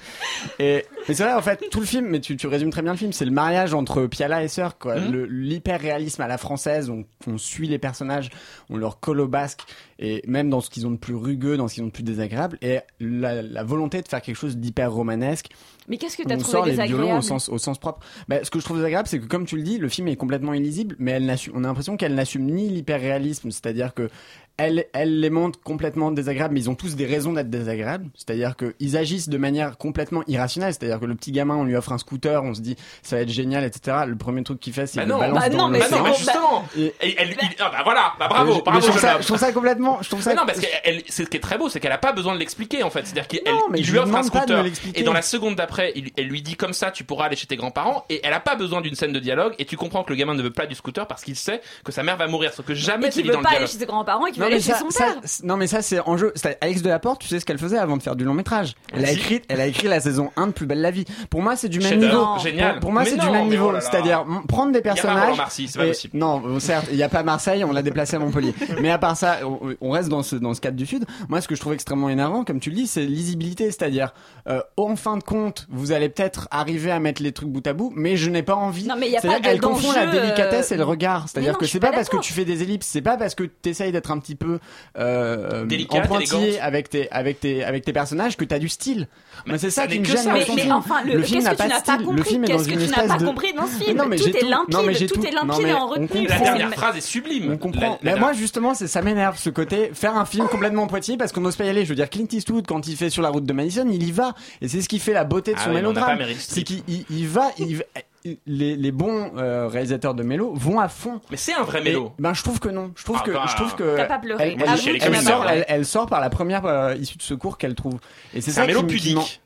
Et mais c'est vrai en fait tout le film, mais tu, tu résumes très bien le film, c'est le mariage entre Piala et Sœur quoi, le l'hyper réalisme à la française, on, on suit les personnages, on leur colle au basque et même dans ce qu'ils ont de plus rugueux, dans ce qu'ils ont de plus désagréable et la, la volonté de faire quelque chose d'hyper romanesque Mais qu'est-ce que t'as on trouvé sort les violons désagréable au sens, au sens propre. Bah, ce que je trouve désagréable, c'est que comme tu le dis, le film est complètement illisible, mais elle on a l'impression qu'elle n'assume ni l'hyperréalisme, c'est-à-dire que elle, elle les montre complètement désagréables, mais ils ont tous des raisons d'être désagréables. C'est-à-dire qu'ils agissent de manière complètement irrationnelle. C'est-à-dire que le petit gamin, on lui offre un scooter, on se dit ça va être génial, etc. Le premier truc qu'il fait, c'est Bah qu'il balance bah dans non, mais, l'océan. non, mais justement. Et- Et elle, il- ah bah voilà, bah bravo, Mais je- bravo. je trouve ça- je trouve ça complètement, je trouve ça. Mais non, parce que ce qui est très beau, c'est qu'elle a pas besoin de l'expliquer en fait. C'est-à-dire qu'il lui lui offre un scooter et dans la seconde d'après, il- elle lui dit comme ça, tu pourras aller chez tes grands-parents et elle a pas besoin d'une scène de dialogue et tu comprends que le gamin ne veut pas du scooter parce qu'il sait que sa mère va mourir. Sauf que jamais Mais c'est dans veut le pas aller dialogue. Non aller mais, chez ça, son ça- père. c'est- non mais ça c'est en jeu. Alex Delaporte, tu sais ce qu'elle faisait avant de faire du long métrage. Elle a Si. écrit, elle a écrit la saison 1 de Plus belle la vie. Pour moi c'est du même niveau. génial. Pour, moi c'est du même niveau. oh. C'est-à-dire prendre des personnages. C'est pas possible. Non, euh, certes, il y a pas Marseille, on l'a déplacé à Montpellier. mais à part ça, on, reste dans ce dans ce cadre du sud. Moi ce que je trouve extrêmement énervant, comme tu le dis, c'est lisibilité. C'est-à-dire euh, en fin de compte, vous allez peut-être arriver à mettre les trucs bout à bout, mais je n'ai pas envie. Non, mais y a pas de- qu'elle confond la d'enjeu, délicatesse euh, et le regard. C'est-à-dire que c'est pas parce que tu fais des ellipses, c'est pas parce que tu essayes d'être un petit peu euh, Délicate, en pointillé élégante. avec tes avec tes avec tes personnages que t'as du style. Mais c'est ça, ça qui me que gêne Mais, film. enfin, le, film qu'est-ce n'a tu de pas style. Le film est dans Qu'est-ce que une tu n'as espèce pas de compris dans ce film non, mais Tout est tout. Non, mais limpide, tout tout. est Non, limpide mais et en on retenue. comprend. La dernière phrase est sublime. On comprend. La- la mais moi justement, c'est ça m'énerve ce côté faire un film complètement pointillé parce qu'on n'ose pas y aller. Je veux dire, Clint Eastwood quand il fait sur la route de Madison, il y va et c'est ce qui fait la beauté de Ah son pas mélodrame. Meryl C'est qu'il il- il va, il va- les, les bons euh, réalisateurs de mélo vont à fond. Mais c'est un vrai Et, mélo. ben je trouve que non. Je trouve Ah que bah. je trouve que T'as pas pleuré. Elle, elle- sort, merde. elle, elle sort par la première euh, issue de secours qu'elle trouve. Et c'est ça un mélo pudique.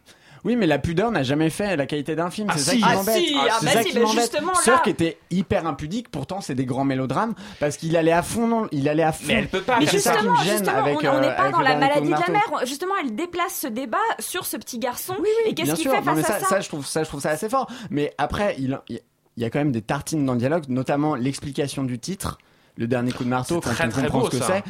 Oui, mais la pudeur n'a jamais fait la qualité d'un film. Ah c'est ça si. qui Ah m'embête. si, ah c'est bah ça si, qui mais m'embête. justement, Sœur qui était hyper impudique, pourtant c'est des grands mélodrames parce qu'il allait à fond, non, il allait à fond. Mais elle peut pas faire c'est ça qui me Justement, gêne justement, avec. on on euh, n'est pas dans la maladie de la mer. Justement, elle déplace ce débat sur ce petit garçon. et qu'est-ce Bien qu'il sûr, fait face mais à ça, ça je trouve ça, je trouve ça assez fort. Mais après, il, il y a quand même des tartines dans le dialogue, notamment l'explication du titre, le dernier coup de marteau, quand très, on comprend ce que c'est.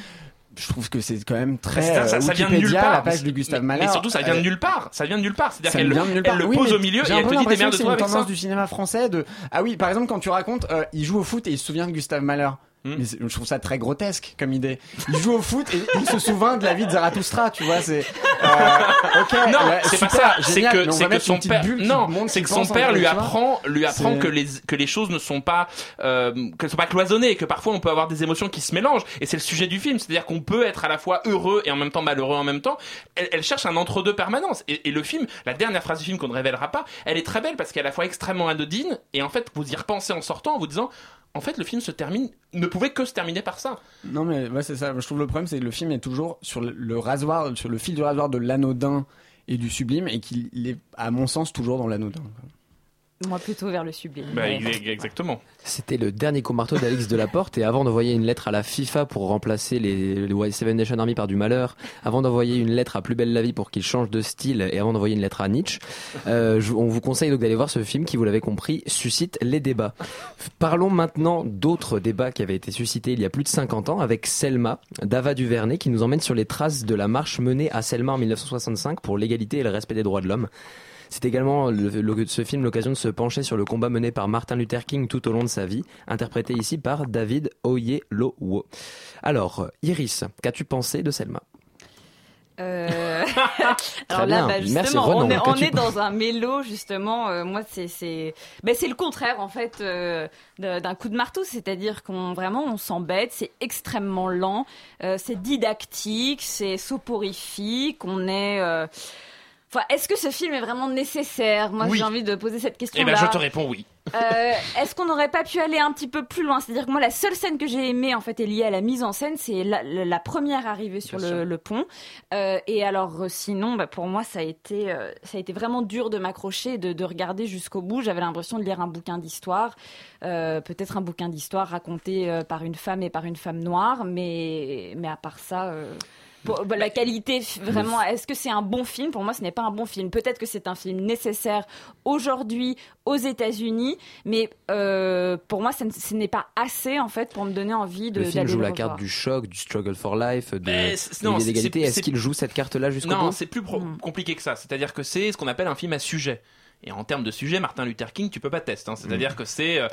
Je trouve que c'est quand même très Ça, ça, euh, ça vient de nulle part. la page de Gustave mais, Mahler. mais surtout, ça vient de Euh, nulle part. Ça vient de nulle part. C'est-à-dire qu'elle de elle le Oui, pose au milieu et un elle te dit démerde que c'est toi une avec tendance du cinéma français de ah oui par exemple quand tu racontes euh, il joue au foot et il se souvient de Gustave Mahler Hmm. mais je trouve ça très grotesque comme idée il joue au foot et il se souvient de la vie de Zarathustra tu vois c'est euh, ok Non, c'est pas ça. C'est que c'est que son père. Non, c'est que son père lui apprend, lui apprend que les que les choses ne sont pas euh, qu'elles sont pas cloisonnées, et que parfois on peut avoir des émotions qui se mélangent. Et c'est le sujet du film, c'est-à-dire qu'on peut être à la fois heureux et en même temps malheureux en même temps. Elle, elle cherche un entre-deux permanence. Et, et le film, la dernière phrase du film qu'on ne révélera pas, elle est très belle parce qu'elle est à la fois extrêmement anodine et en fait vous y repensez en sortant en vous disant. En fait, le film se termine, ne pouvait que se terminer par ça. non mais ouais c'est ça je trouve le problème c'est que le film est toujours sur le, rasoir sur le fil du rasoir de l'anodin et du sublime et qu'il il est à mon sens toujours dans l'anodin Moi, plutôt vers le sublime. Bah, exactement. C'était le dernier coup de marteau d'Alix Delaporte et avant d'envoyer une lettre à la FIFA pour remplacer les, les Seven Nation Army par du malheur, avant d'envoyer une lettre à Plus belle la vie pour qu'il change de style et avant d'envoyer une lettre à Nietzsche, euh, je- on vous conseille donc d'aller voir ce film qui, vous l'avez compris, suscite les débats. Parlons maintenant d'autres débats qui avaient été suscités il y a plus de 50 ans avec Selma, d'Ava Duvernay, qui nous emmène sur les traces de la marche menée à Selma en 1965 pour l'égalité et le respect des droits de l'homme. C'est également le, le- ce film l'occasion de se pencher sur le combat mené par Martin Luther King tout au long de sa vie, interprété ici par David Oyelowo. Alors, Iris, qu'as-tu pensé de Selma? Euh, Alors là, bah, Merci, justement, Renan. on est, on dans un mélo justement. euh, moi, c'est c'est ben, le contraire en fait euh, d'un coup de marteau, c'est-à-dire qu'on vraiment on s'embête, c'est extrêmement lent, c'est didactique, c'est soporifique, on est. Enfin, est-ce que ce film est vraiment nécessaire? Moi, Oui. j'ai envie de poser cette Et question-là. ben, je te réponds oui. Euh, Est-ce qu'on n'aurait pas pu aller un petit peu plus loin? C'est-à-dire que moi, la seule scène que j'ai aimée, en fait, est liée à la mise en scène. C'est la, la- la première arrivée sur le, pont. Euh, et alors, euh, sinon, bah, pour moi, ça a été, euh, ça a été vraiment dur de m'accrocher, de, de regarder jusqu'au bout. J'avais l'impression de lire un bouquin d'histoire, peut-être un bouquin d'histoire raconté par une femme et par une femme noire, mais, mais à part ça. Pour bah, la qualité f- vraiment est-ce que c'est un bon film? Pour moi ce n'est pas un bon film peut-être que c'est un film nécessaire aujourd'hui aux États-Unis mais euh, pour moi ça ne- ce n'est pas assez en fait pour me donner envie de Le film joue le la revoir. carte du choc, du struggle for life, de non, c'est- Est-ce qu'il joue cette carte-là jusqu'au Non, bout? c'est plus pro- compliqué que ça. C'est-à-dire que c'est ce qu'on appelle un film à sujet. Et en termes de sujet, Martin Luther King, tu peux pas tester. hein. C'est-à-dire que c'est euh,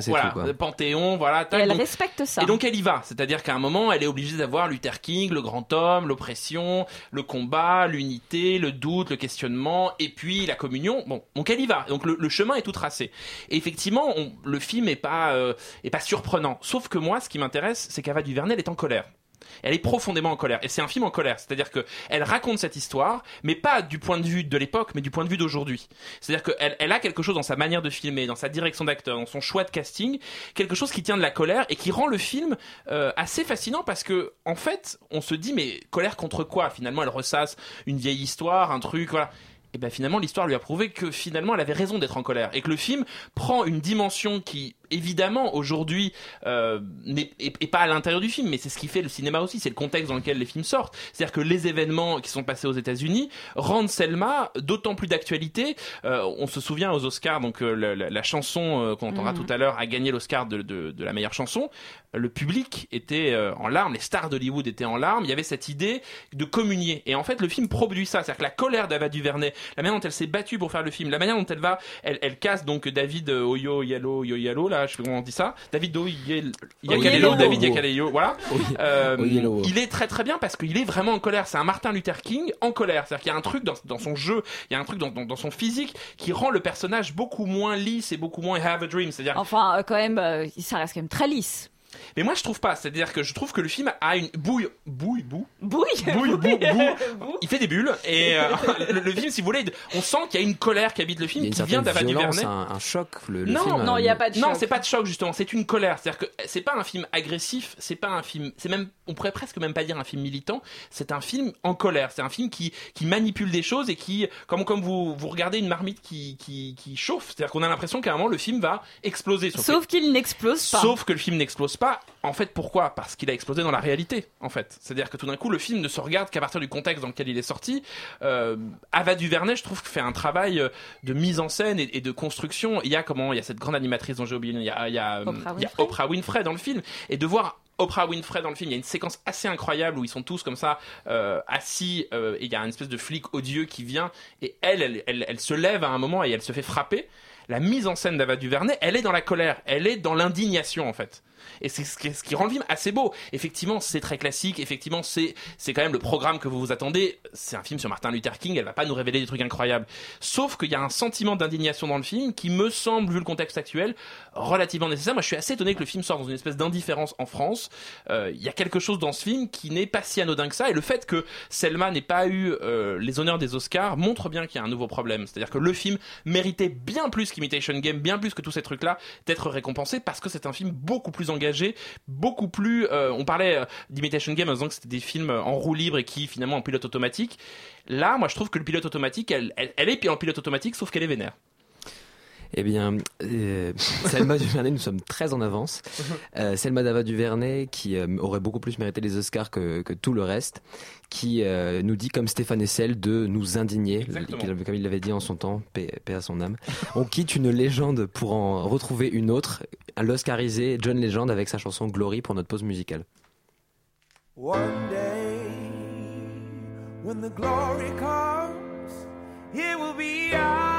c'est voilà, tout, Panthéon, voilà. et elle donc- respecte ça Et donc elle y va, c'est-à-dire qu'à un moment, elle est obligée d'avoir Luther King, le grand homme, l'oppression, le combat, l'unité, le doute, le questionnement, et puis la communion. Bon, donc elle y va. Donc le, le chemin est tout tracé. Et effectivement, on- le film est pas euh, est pas surprenant. Sauf que moi, ce qui m'intéresse, c'est qu'Ava Duvernay elle est en colère. Elle est profondément en colère. Et c'est un film en colère. C'est-à-dire que elle raconte cette histoire, mais pas du point de vue de l'époque, mais du point de vue d'aujourd'hui. C'est-à-dire qu'elle elle a quelque chose dans sa manière de filmer, dans sa direction d'acteur, dans son choix de casting, quelque chose qui tient de la colère et qui rend le film euh, assez fascinant parce que, en fait, on se dit, mais colère contre quoi? Finalement, elle ressasse une vieille histoire, un truc, voilà. Et ben finalement, l'histoire lui a prouvé que finalement, elle avait raison d'être en colère et que le film prend une dimension qui, évidemment, aujourd'hui, euh, n'est est, est pas à l'intérieur du film, mais c'est ce qui fait le cinéma aussi, c'est le contexte dans lequel les films sortent. C'est-à-dire que les événements qui sont passés aux États-Unis rendent Selma d'autant plus d'actualité. Euh, on se souvient aux Oscars, donc euh, la, la- la chanson euh, qu'on entendra Mhm. tout à l'heure a gagné l'Oscar de, de, de la meilleure chanson. Le public était en larmes, les stars d'Hollywood étaient en larmes. Il y avait cette idée de communier. Et en fait, le film produit ça, c'est-à-dire que la colère d'Ava DuVernay, la manière dont elle s'est battue pour faire le film, la manière dont elle va, elle, elle casse donc David Oyo Yalo Yo Yalo, là, je sais pas comment on dit ça, David Yakalelo, Oyelowo. David Yakalelo, voilà. Euh, Oyelowo. il est très très bien parce qu'il est vraiment en colère. C'est un Martin Luther King en colère. C'est-à-dire qu'il y a un truc dans, dans son jeu, il y a un truc dans, dans, dans son physique qui rend le personnage beaucoup moins lisse et beaucoup moins have a dream. C'est-à-dire enfin euh, quand même euh, ça reste quand même très lisse mais moi je trouve pas, c'est-à-dire que je trouve que le film a une bouille, bouille, boue, bouille, bouille, boue, boue. Il fait des bulles et euh, le, le film, si vous voulez, on sent qu'il y a une colère qui habite le Il y film, a une qui vient d'Ava DuVernay. un, un choc. Le, le Non, film, non, euh, il y a pas de Non, choc. c'est pas de choc justement, c'est une colère. C'est-à-dire que c'est pas un film agressif, c'est pas un film, c'est même, on pourrait presque même pas dire un film militant. C'est un film en colère. C'est un film qui qui manipule des choses et qui, comme comme vous vous regardez une marmite qui qui, qui chauffe. C'est-à-dire qu'on a l'impression qu'à un moment le film va exploser. Sauf, qu'il n'explose pas sauf que le film n'explose pas. En fait, pourquoi? Parce qu'il a explosé dans la réalité. En fait, c'est-à-dire que tout d'un coup le film ne se regarde qu'à partir du contexte dans lequel il est sorti. Euh, Ava DuVernay, je trouve, fait un travail euh, de mise en scène et, et de construction. Il y a comment Il y a cette grande animatrice dont j'ai oublié. Il y a, il y a, Oprah il y a Winfrey. Oprah Winfrey dans le film et de voir Oprah Winfrey dans le film, il y a une séquence assez incroyable où ils sont tous comme ça euh, assis euh, et il y a une espèce de flic odieux qui vient et elle, elle, elle, elle se lève à un moment et elle se fait frapper. La mise en scène d'Ava DuVernay, elle est dans la colère, elle est dans l'indignation en fait. Et c'est ce qui, rend le film assez beau. Effectivement, c'est très classique. Effectivement, c'est c'est quand même le programme que vous vous attendez. C'est un film sur Martin Luther King. Elle va pas nous révéler des trucs incroyables. Sauf qu'il y a un sentiment d'indignation dans le film qui me semble, vu le contexte actuel, relativement nécessaire. Moi, je suis assez étonné que le film sorte dans une espèce d'indifférence en France. Euh, Il y a quelque chose dans ce film qui n'est pas si anodin que ça. Et le fait que Selma n'ait pas eu euh, les honneurs des Oscars montre bien qu'il y a un nouveau problème. C'est-à-dire que le film méritait bien plus qu'Imitation Game, bien plus que tous ces trucs-là, d'être récompensé parce que c'est un film beaucoup plus engagé, beaucoup plus. euh, on parlait euh, d'Imitation Game en disant que c'était des films en roue libre et qui finalement en pilote automatique. Là, moi, je trouve que le pilote automatique, elle, elle, elle est en pilote automatique, sauf qu'elle est vénère. Eh bien, euh, Selma Duvernay, nous sommes très en avance. Euh, Selma Dava Duvernay, qui euh, aurait beaucoup plus mérité les Oscars que, que tout le reste, qui euh, nous dit, comme Stéphane Essel, de nous indigner, Exactement. comme il l'avait dit en son temps, paix, paix à son âme. On quitte une légende pour en retrouver une autre, l'Oscarisé John Legend avec sa chanson Glory pour notre pause musicale. One day, when the glory comes, it will be ours.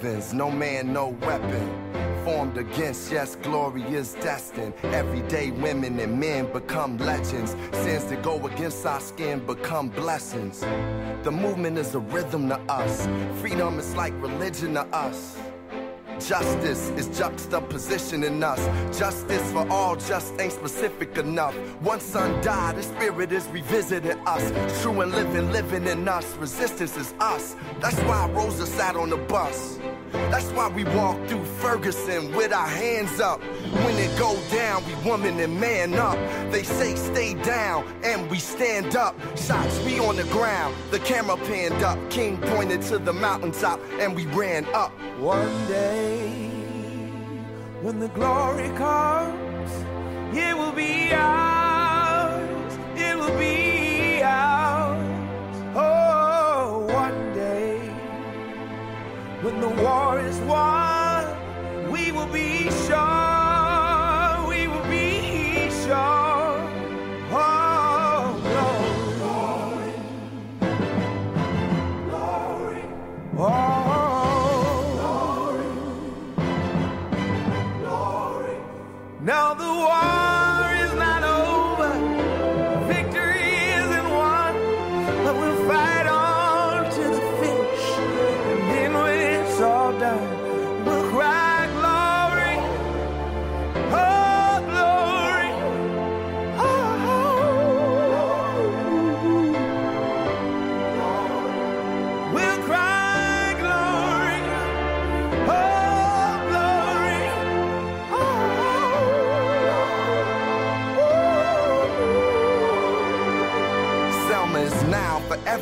Heavens, no man, no weapon. Formed against, yes, glory is destined. Everyday women and men become legends. Sins that go against our skin become blessings. The movement is a rhythm to us. Freedom is like religion to us. Justice is juxtapositioning us. Justice for all just ain't specific enough. One son died, the spirit is revisiting us. True and living, living in us. Resistance is us. That's why Rosa sat on the bus. That's why we walk through Ferguson with our hands up. When it go down, we woman and man up. They say stay down, and we stand up. Shots we on the ground, the camera panned up. King pointed to the mountaintop, and we ran up. One day, when the glory comes, it will be ours. The war is won, we will be sure. We will be sure. Oh, glory. Glory. Oh, glory. Now the war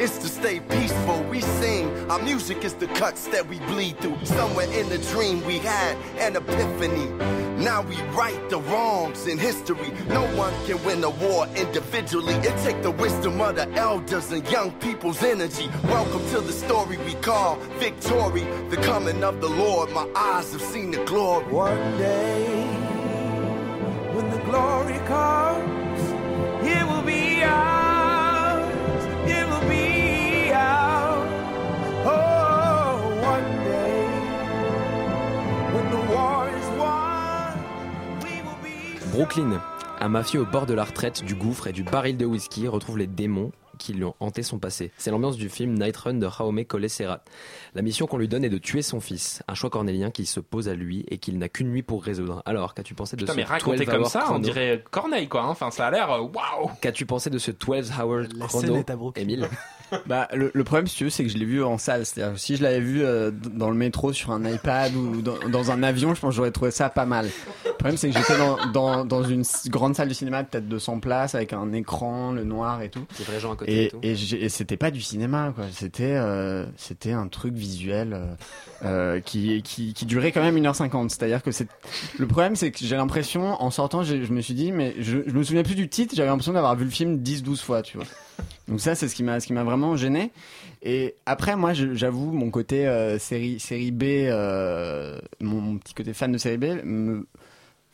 It's to stay peaceful, we sing. Our music is the cuts that we bleed through. Somewhere in the dream we had an epiphany. Now we right the wrongs in history. No one can win a war individually. It take the wisdom of the elders and young people's energy. Welcome to the story we call victory. The coming of the Lord. My eyes have seen the glory. One day, when the glory comes, it will be ours. Brooklyn. Un mafieux au bord de la retraite, du gouffre et du baril de whisky retrouve les démons qui lui ont hanté son passé. C'est l'ambiance du film Night Run de Jaume Collet Serra. La mission qu'on lui donne est de tuer son fils, un choix cornélien qui se pose à lui et qu'il n'a qu'une nuit pour résoudre. Alors, qu'as-tu pensé de Putain, ce mais raconté 12 comme hour ça, on dirait Corneille, quoi. hein. Enfin, ça a l'air euh, waouh. Qu'as-tu pensé de ce 12 hour scène chrono, est à Brooklyn. Émile Bah, le, le problème, si tu veux, c'est que je l'ai vu en salle. C'est-à-dire, si je l'avais vu euh, dans le métro sur un iPad ou dans, dans un avion, je pense que j'aurais trouvé ça pas mal. Le problème, c'est que j'étais dans, dans, dans une grande salle de cinéma, peut-être 200 places, avec un écran, le noir et tout. Des vrais gens à côté et Et, tout. et, c'était pas du cinéma, quoi. C'était, euh, c'était un truc visuel euh, euh, qui, qui, qui durait quand même 1h50. C'est-à-dire que c'est. Le problème, c'est que j'ai l'impression, en sortant, je me suis dit, mais je, je me souviens plus du titre, j'avais l'impression d'avoir vu le film 10-12 fois, tu vois. Donc ça, c'est ce qui m'a, ce qui m'a vraiment gêné. Et après, moi, j'avoue, mon côté euh, série, série B, euh, mon, mon petit côté fan de série B, me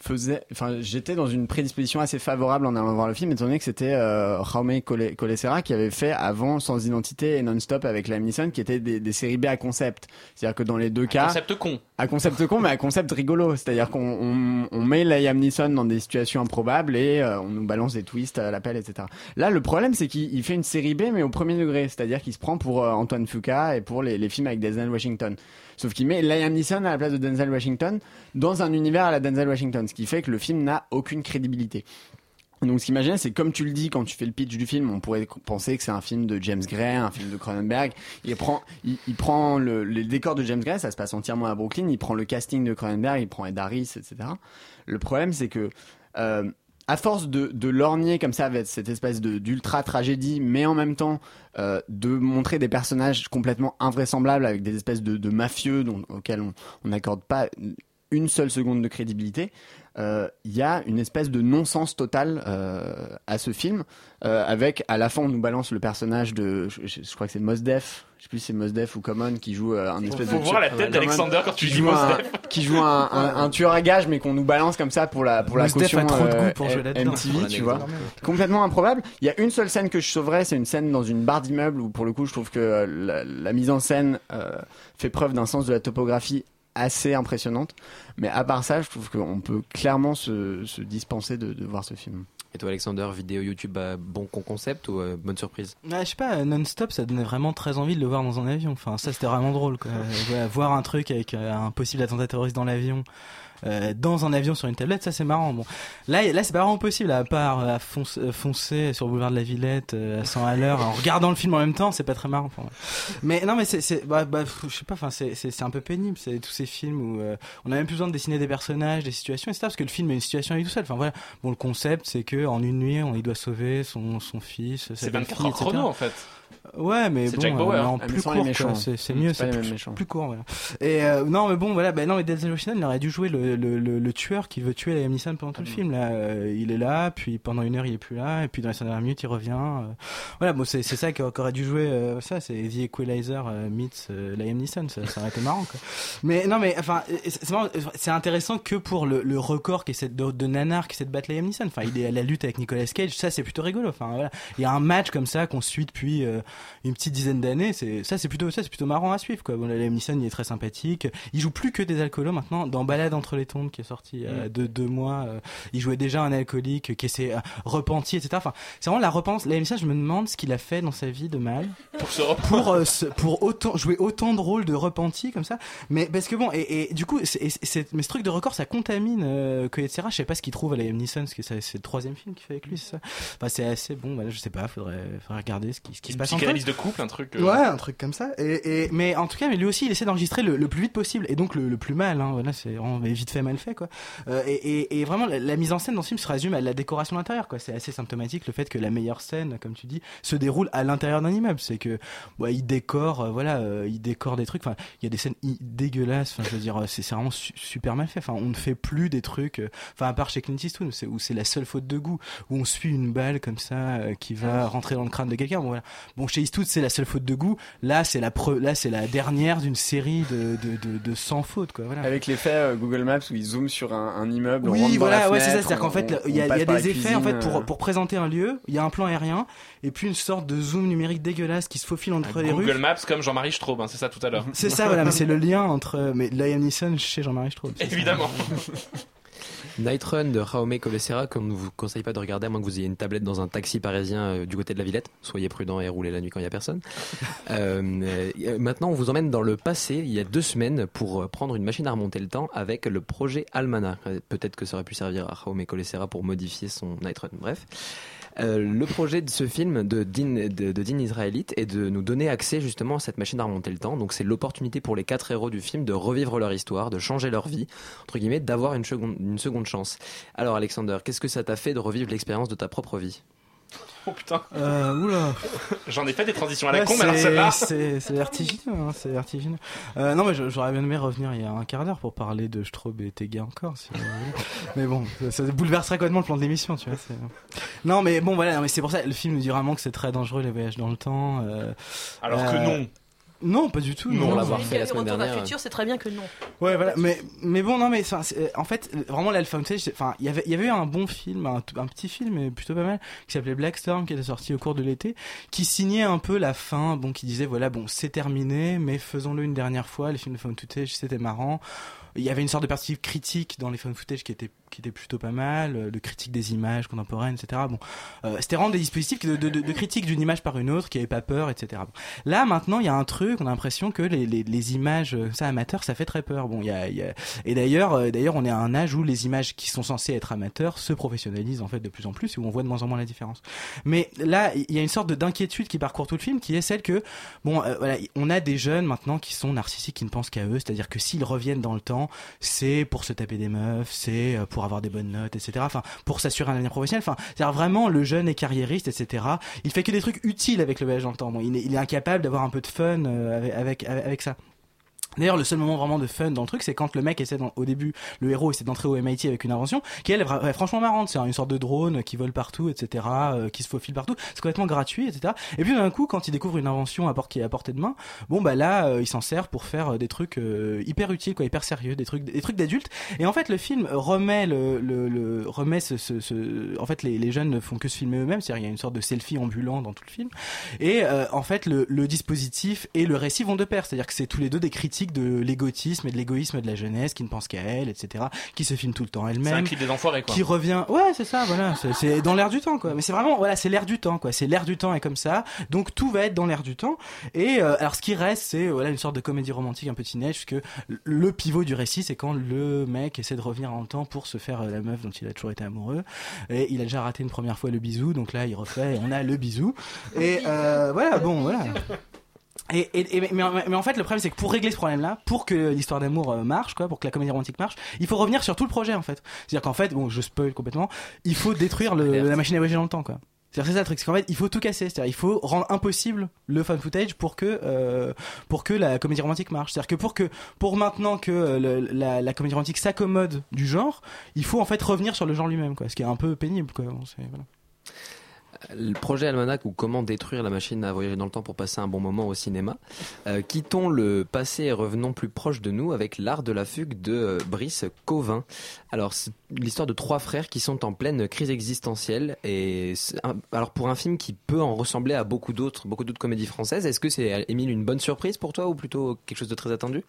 faisait, enfin, j'étais dans une prédisposition assez favorable en allant voir le film, étant donné que c'était euh, Jaume Cole- Colesera qui avait fait avant Sans Identité et Non-Stop avec Liam Neeson, qui étaient des, des séries B à concept. C'est-à-dire que dans les deux cas, Concept con. à concept con, mais à concept rigolo. C'est-à-dire qu'on on, on met Liam Neeson dans des situations improbables et euh, on nous balance des twists à l'appel, etc. Là, le problème, c'est qu'il il fait une série B, mais au premier degré. C'est-à-dire qu'il se prend pour euh, Antoine Fuqua et pour les, les films avec Denzel Washington. Sauf qu'il met Liam Neeson à la place de Denzel Washington dans un univers à la Denzel Washington, ce qui fait que le film n'a aucune crédibilité. Donc ce qui m'imagine, c'est comme tu le dis quand tu fais le pitch du film, on pourrait penser que c'est un film de James Gray, un film de Cronenberg. Il prend, il, prend le, les décors de James Gray, ça se passe entièrement à Brooklyn. Il prend le casting de Cronenberg, il prend Ed Harris, etc. Le problème, c'est que euh, à force de, de lorgner comme ça avec cette espèce d'ultra tragédie, mais en même temps euh, de montrer des personnages complètement invraisemblables avec des espèces de, mafieux auxquels on n'accorde pas une seule seconde de crédibilité. Euh, Il y a une espèce de non-sens total euh, à ce film, euh, avec à la fin on nous balance le personnage de, je, je- je crois que c'est Mos Def, je sais plus si c'est Mos Def ou Common qui joue euh, un espèce faut de voir la tête d'Alexander quand tu qui dis joue Mos un- Def. qui joue un, un- un tueur à gages mais qu'on nous balance comme ça pour la pour la Mos caution a trop de goût pour. MTV, tu vois complètement improbable. Il y a une seule scène que je sauverais, c'est une scène dans une barre d'immeuble où pour le coup je trouve que la, la mise en scène euh, fait preuve d'un sens de la topographie assez impressionnante. Mais à part ça, je trouve qu'on peut clairement se, se dispenser de, de voir ce film. Et toi, Alexander, vidéo YouTube, euh, bon con concept ou euh, bonne surprise? Je sais pas, non-stop, ça donnait vraiment très envie de le voir dans un avion. Enfin, ça, c'était vraiment drôle, quoi. Euh, voilà, voir un truc avec euh, un possible attentat terroriste dans l'avion, euh, dans un avion sur une tablette, ça, c'est marrant. Bon, là, là, c'est pas vraiment possible, à part euh, à euh, foncer sur le boulevard de la Villette à 100 à l'heure en regardant le film en même temps, c'est pas très marrant. Enfin, ouais. Mais non, mais c'est, bah, bah, je sais pas, enfin, c'est, un peu pénible. C'est tous ces films où euh, on a même plus besoin de dessiner des personnages, des situations, etc. Parce que le film est une situation lui tout seul. Enfin voilà. Bon, le concept, c'est que en une nuit, on il doit sauver son, son fils. C'est belle 24 fille, heures chrono en fait. Ouais, mais bon, Jack Bauer. euh, en Ah, plus court. C'est, mieux, c'est plus, court. Voilà. Et euh, non, mais bon, voilà. Ben non, mais Denzel Washington, il aurait dû jouer le, le, le, le tueur qui veut tuer Liam Neeson pendant tout le film. Là, Euh, il est là, puis pendant une heure, il est plus là, et puis dans les cinq dernières minutes, il revient. euh. Voilà, bon, c'est, c'est ça qu'au- qu'aurait dû jouer. euh, ça, c'est The Equalizer euh, meets euh, Liam Neeson. Ça, ça aurait été marrant. Quoi. Mais non, mais enfin, c'est, c'est marrant, c'est intéressant que pour le, le record qui est cette de, de nanar qui est de battre Liam Neeson. Enfin, il est à la lutte avec Nicolas Cage. Ça, c'est plutôt rigolo. Enfin, voilà, il y a un match comme ça qu'on suit depuis euh, une petite dizaine d'années. C'est ça, c'est plutôt ça, c'est plutôt marrant à suivre. Quoi. Bon, là, Liam Neeson, il est très sympathique. Il joue plus que des alcoolos maintenant. Dans Balade entre les tombes, qui est sorti il y a Mm. deux, deux mois, euh, il jouait déjà un alcoolique qui s'est euh, repenti, etc. Enfin, c'est vraiment la repentance. Liam Neeson, je me demande ce qu'il a fait dans sa vie de mal Pour se pour euh, pour autant jouer autant de rôles de repenti comme ça mais parce que bon et, et du coup c'est, mais ce truc de record ça contamine euh, que etc je sais pas ce qu'il trouve à Liam Neeson parce que ça- c'est le troisième film qu'il fait avec lui c'est ça enfin c'est assez bon voilà je sais pas faudrait, faudrait regarder ce qui, ce qui se passe. Psychanalyse de couple, un truc. euh, Ouais, un truc comme ça. Et, et mais en tout cas, mais lui aussi, il essaie d'enregistrer le, le plus vite possible et donc le, le plus mal. Hein. Voilà, c'est vraiment vite fait, mal fait, quoi. Euh, et, et, et vraiment, la, la mise en scène dans ce film se résume à la décoration de l'intérieur, quoi. C'est assez symptomatique le fait que la meilleure scène, comme tu dis, se déroule à l'intérieur d'un immeuble. C'est que, il décore, euh, voilà, euh, il décore des trucs. Enfin, il y a des scènes i- dégueulasses. Enfin, je veux dire, c'est c'est vraiment su- super mal fait. Enfin, on ne fait plus des trucs. euh, Enfin, à part chez Clint Eastwood, c'est où c'est la seule faute de goût, où on suit une balle comme ça euh, qui va rentrer dans le crâne de quelqu'un. Bon, voilà. Bon, chez Eastwood, c'est la seule faute de goût. Là, c'est la pre- là, c'est la dernière d'une série de, de, de, de 100 fautes, quoi. Voilà. Avec l'effet euh, Google Maps où ils zooment sur un, un immeuble. Oui, voilà, ouais, c'est ça. C'est-à-dire qu'en fait, il y a, y des effets en fait pour, euh, pour présenter un lieu. Il y a un plan aérien et puis une sorte de zoom numérique dégueulasse qui se faufile entre les rues. Google Maps comme Jean-Marie Straub, hein, c'est ça tout à l'heure. C'est ça, voilà, mais c'est le lien entre mais Liam Neeson chez Jean-Marie Straub. Évidemment. Night Run de Jaume Colessera, qu'on ne vous conseille pas de regarder à moins que vous ayez une tablette dans un taxi parisien euh, du côté de la Villette. Soyez prudent et roulez la nuit quand il n'y a personne. Euh, euh, maintenant, on vous emmène dans le passé, il y a deux semaines, pour euh, prendre une machine à remonter le temps avec le projet Almana. Peut-être que ça aurait pu servir à Jaume Colessera pour modifier son Night Run. Bref. Euh, le projet de ce film de Dean, de, de Dean Israelite est de nous donner accès justement à cette machine à remonter le temps. Donc c'est l'opportunité pour les quatre héros du film de revivre leur histoire, de changer leur vie, entre guillemets, d'avoir une seconde chance. Alors Alexander, qu'est-ce que ça t'a fait de revivre l'expérience de ta propre vie? Oh putain. Euh, oula. J'en ai fait des transitions à la Ouais, con, mais alors c'est- celle-là. C'est c'est vertigineux, hein, c'est vertigineux. Euh, non, mais j'aurais bien aimé revenir il y a un quart d'heure pour parler de Straub et Tégué encore, si. Mais bon, ça, ça bouleverserait complètement le plan de l'émission, tu vois. Non, mais bon, voilà, non, mais c'est pour ça, le film nous dit vraiment que c'est très dangereux les voyages dans le temps. euh, Alors que euh, non. Non, pas du tout. Non, Non, l'avoir fait la Retour semaine vers le dernière. futur, c'est très bien que non. Ouais, voilà. Mais, mais bon, non, mais euh, en fait, vraiment, l'Alpha enfin, il y avait, il y avait eu un bon film, un petit film, mais plutôt pas mal, qui s'appelait Black Storm, qui était sorti au cours de l'été, qui signait un peu la fin, bon, qui disait, voilà, bon, c'est terminé, mais faisons-le une dernière fois. Les films de found footage, c'était marrant. Il y avait une sorte de perspective critique dans les found footage qui était, qui était plutôt pas mal, euh, de critique des images contemporaines, etc. Bon, euh, c'était vraiment des dispositifs de, critique d'une image par une autre, qui avait pas peur, etc. Là, maintenant, il y a un truc, on a l'impression que les, images, euh, ça, amateurs, ça fait très peur. Bon, il y a, et d'ailleurs, d'ailleurs, on est à un âge où les images qui sont censées être amateurs se professionnalisent en fait de plus en plus et où on voit de moins en moins la différence. Mais là, il y a une sorte de d'inquiétude qui parcourt tout le film, qui est celle que, bon, voilà, on a des jeunes maintenant qui sont narcissiques, qui ne pensent qu'à eux, c'est-à-dire que s'ils reviennent dans le temps, c'est pour se taper des meufs, c'est euh, avoir des bonnes notes, etc. Enfin, pour s'assurer un avenir professionnel. Enfin, c'est-à-dire vraiment le jeune est carriériste, etc. Il fait que des trucs utiles avec le voyage dans le temps. Il, est, incapable d'avoir un peu de fun euh, avec, avec ça. D'ailleurs, le seul moment vraiment de fun dans le truc, c'est quand le mec essaie, d'en- au début, le héros essaie d'entrer au MIT avec une invention qui elle est franchement marrante. C'est une sorte de drone qui vole partout, etc., euh, qui se faufile partout. C'est complètement gratuit, etc. Et puis d'un coup, quand il découvre une invention à qui est à portée de main, bon bah là, euh, il s'en sert pour faire euh, des trucs euh, hyper utiles, quoi, hyper sérieux, des trucs, des trucs d'adultes. Et en fait, le film remet le, le, le- remet ce, ce, ce- en fait, les, les jeunes ne font que se filmer eux-mêmes. C'est-à-dire, il y a une sorte de selfie ambulant dans tout le film. Et euh, en fait, le, le dispositif et le récit vont de pair. C'est-à-dire que c'est tous les deux des critiques de l'égotisme et de l'égoïsme de la jeunesse qui ne pense qu'à elle, etc. Qui se filme tout le temps C'est un elle-même. clip des enfoirés, quoi. Qui revient. Ouais, c'est ça, voilà. C'est- C'est dans l'air du temps, quoi. Mais c'est vraiment, voilà, c'est l'air du temps, quoi. C'est l'air du temps est comme ça. Donc tout va être dans l'air du temps. Et euh, alors, ce qui reste, c'est voilà une sorte de comédie romantique un peu teenage, puisque le pivot du récit, c'est quand le mec essaie de revenir en temps pour se faire euh, la meuf dont il a toujours été amoureux. Et il a déjà raté une première fois le bisou, donc là, il refait. Et on a le bisou. Et euh, voilà, bon, voilà. Et, et, et- mais, en- mais en fait, le problème, c'est que pour régler ce problème-là, pour que l'histoire d'amour euh, marche, quoi, pour que la comédie romantique marche, il faut revenir sur tout le projet, en fait. C'est-à-dire qu'en fait, bon, je spoil complètement, il faut détruire le- la machine à voyager dans le temps, quoi. C'est-à-dire, c'est ça le truc, c'est qu'en fait, il faut tout casser. C'est-à-dire, il faut rendre impossible le fan footage pour que, euh, pour que la comédie romantique marche. C'est-à-dire que pour que, pour maintenant que euh, le- la, la comédie romantique s'accommode du genre, il faut en fait revenir sur le genre lui-même, quoi. Ce qui est un peu pénible, quoi. Bon, c'est- voilà. Le projet Almanac ou comment détruire la machine à voyager dans le temps pour passer un bon moment au cinéma. Euh, quittons le passé et revenons plus proche de nous avec l'art de la fugue de euh, Brice Covin. Alors c'est l'histoire de trois frères qui sont en pleine crise existentielle et alors pour un film qui peut en ressembler à beaucoup d'autres beaucoup d'autres comédies françaises, est-ce que c'est Émile une bonne surprise pour toi ou plutôt quelque chose de très attendu?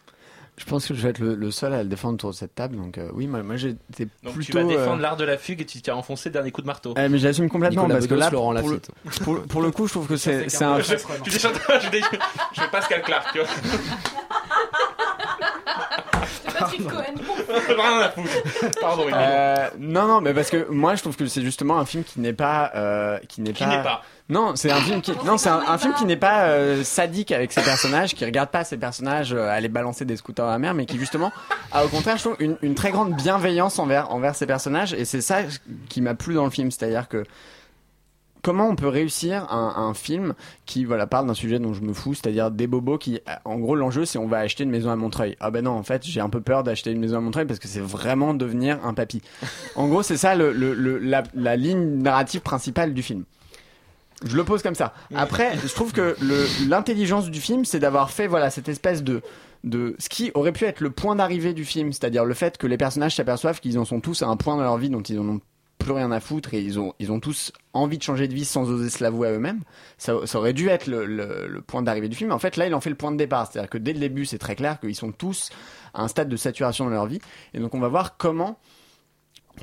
Je pense que je vais être le, le seul à le défendre autour de cette table. Donc euh, oui, moi, moi j'étais Donc plutôt. tu vas défendre euh, l'art de la fugue et tu t'as enfoncé le dernier coup de marteau. eh, mais j'assume complètement Nicolas parce que là, Laurent pour le, pour, pour le coup, je trouve que c'est c'est un. Je, je, je, je fais Pascal Clark, tu vois. Pardon. Euh, non, non, mais parce que moi je trouve que c'est justement un film qui n'est pas, euh, qui n'est Qui pas. n'est pas. Non, c'est un film qui, non, c'est un, un film qui n'est pas euh, sadique avec ses personnages, qui regarde pas ses personnages euh, aller balancer des scooters à la mer, mais qui justement a au contraire, je trouve, une, une très grande bienveillance envers envers ses personnages, et c'est ça qui m'a plu dans le film, c'est-à-dire que comment on peut réussir un, un film qui voilà parle d'un sujet dont je me fous, c'est-à-dire des bobos qui, en gros, l'enjeu c'est on va acheter une maison à Montreuil. Ah ben non, en fait, j'ai un peu peur d'acheter une maison à Montreuil parce que c'est vraiment devenir un papy. En gros, c'est ça le, le- le- la, la ligne narrative principale du film. Je le pose comme ça. Après, je trouve que l'intelligence du film, c'est d'avoir fait voilà cette espèce de de ce qui aurait pu être le point d'arrivée du film, c'est-à-dire le fait que les personnages s'aperçoivent qu'ils en sont tous à un point dans leur vie dont ils en ont plus rien à foutre et ils ont ils ont tous envie de changer de vie sans oser se l'avouer à eux-mêmes. Ça, ça aurait dû être le, le- le point d'arrivée du film. En fait, là, il en fait le point de départ, c'est-à-dire que dès le début, c'est très clair qu'ils sont tous à un stade de saturation dans leur vie et donc on va voir comment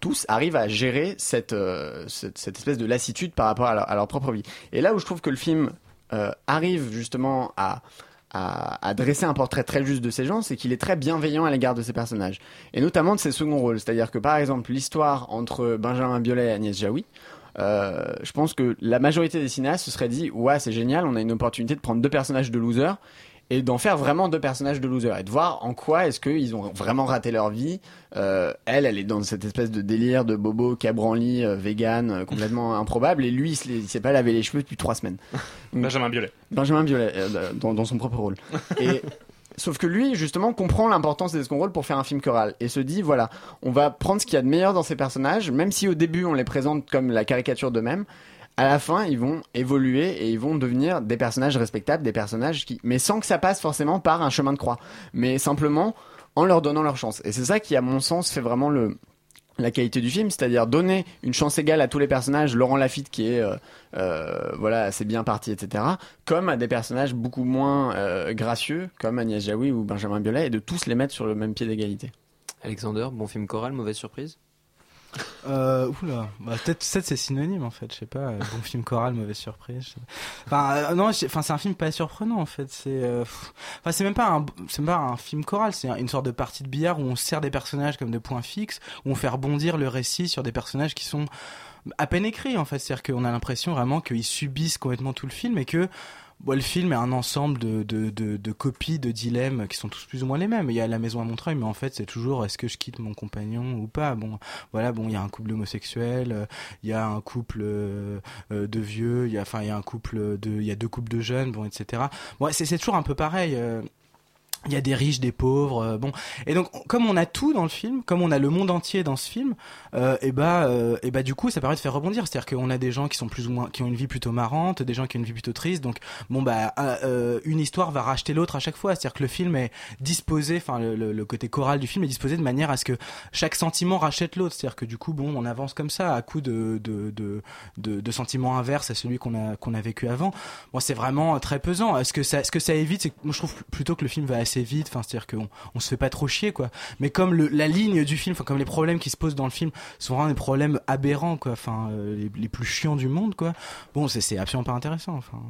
tous arrivent à gérer cette, euh, cette, cette espèce de lassitude par rapport à leur, propre vie. Et là où je trouve que le film euh, arrive justement à, à, à dresser un portrait très juste de ces gens, c'est qu'il est très bienveillant à l'égard de ces personnages. Et notamment de ses seconds rôles. C'est-à-dire que par exemple, l'histoire entre Benjamin Biolay et Agnès Jaoui, euh, je pense que la majorité des cinéastes se seraient dit ouais c'est génial on a une opportunité de prendre deux personnages de losers et d'en faire vraiment deux personnages de losers et de voir en quoi est-ce qu'ils ont vraiment raté leur vie Euh, elle elle est dans cette espèce de délire de bobo cabranli euh, vegan euh, complètement improbable et lui il s'est pas lavé les cheveux depuis trois semaines Donc, Benjamin Biolay. Benjamin Biolay dans, dans son propre rôle et Sauf que lui, justement, comprend l'importance des second rôles pour faire un film choral et se dit voilà, on va prendre ce qu'il y a de meilleur dans ces personnages, même si au début on les présente comme la caricature d'eux-mêmes. À la fin, ils vont évoluer et ils vont devenir des personnages respectables, des personnages qui, mais sans que ça passe forcément par un chemin de croix, mais simplement en leur donnant leur chance. Et c'est ça qui, à mon sens, fait vraiment le la qualité du film, c'est-à-dire donner une chance égale à tous les personnages, Laurent Lafitte qui est euh, euh, voilà assez bien parti, etc., comme à des personnages beaucoup moins euh, gracieux, comme Agnès Jaoui ou Benjamin Biolay, et de tous les mettre sur le même pied d'égalité. Alexander, bon film choral, mauvaise surprise? Euh, oula, bah, peut-être peut-être c'est synonyme en fait, je sais pas. euh, Bon film choral, mauvaise surprise. pas. Enfin, euh, non, enfin c'est un film pas surprenant en fait. C'est, euh, enfin c'est même pas un, c'est même pas un film choral, c'est une sorte de partie de billard où on sert des personnages comme des points fixes, où on fait rebondir le récit sur des personnages qui sont à peine écrits en fait. C'est-à-dire qu'on a l'impression vraiment qu'ils subissent complètement tout le film et que Bon, le film est un ensemble de, de, de, de copies, de dilemmes qui sont tous plus ou moins les mêmes. Il y a la maison à Montreuil, mais en fait, c'est toujours est-ce que je quitte mon compagnon ou pas? Bon, voilà, bon, il y a un couple homosexuel, euh, il y a un couple euh, euh, de vieux, il y a, enfin, il y a un couple de, il y a deux couples de jeunes, bon, etc. Bon, c'est toujours un peu pareil. Il y a des riches, des pauvres, euh, bon. Et donc, comme on a tout dans le film, comme on a le monde entier dans ce film, euh, et bah, euh, et bah, du coup, ça permet de faire rebondir. C'est-à-dire qu'on a des gens qui sont plus ou moins, qui ont une vie plutôt marrante, des gens qui ont une vie plutôt triste. Donc, bon, bah, euh, euh, une histoire va racheter l'autre à chaque fois. C'est-à-dire que le film est disposé, enfin, le, le- le côté choral du film est disposé de manière à ce que chaque sentiment rachète l'autre. C'est-à-dire que du coup, bon, on avance comme ça à coup de de de, de, de sentiments inverses à celui qu'on a qu'on a vécu avant. Moi, c'est vraiment très pesant. Est-ce que ça, ce que ça évite, c'est que moi je trouve plutôt que le film va assez vite. Enfin, c'est-à-dire qu'on on se fait pas trop chier, quoi. Mais comme le, la ligne du film, comme les problèmes qui se posent dans le film sont vraiment des problèmes aberrants, quoi. Enfin, euh, les, les plus chiants du monde, quoi. Bon, c'est absolument pas intéressant. Enfin.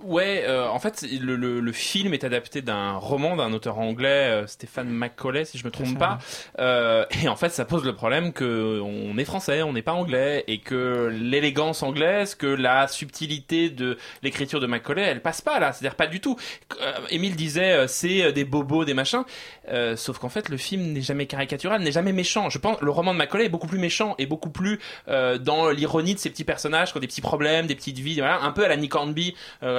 Ouais, euh, en fait, le, le, le film est adapté d'un roman d'un auteur anglais, euh, Stéphane Macaulay, si je me trompe pas. Euh, et en fait, ça pose le problème que on est français, on n'est pas anglais, et que l'élégance anglaise, que la subtilité de l'écriture de Macaulay, elle passe pas là. C'est-à-dire pas du tout. Euh, Émile disait, euh, c'est des bobos, des machins. Euh, sauf qu'en fait, le film n'est jamais caricatural, n'est jamais méchant. Je pense le roman de Macaulay est beaucoup plus méchant et beaucoup plus dans l'ironie de ces petits personnages qui ont des petits problèmes, des petites vies, voilà, un peu à la Nick Hornby,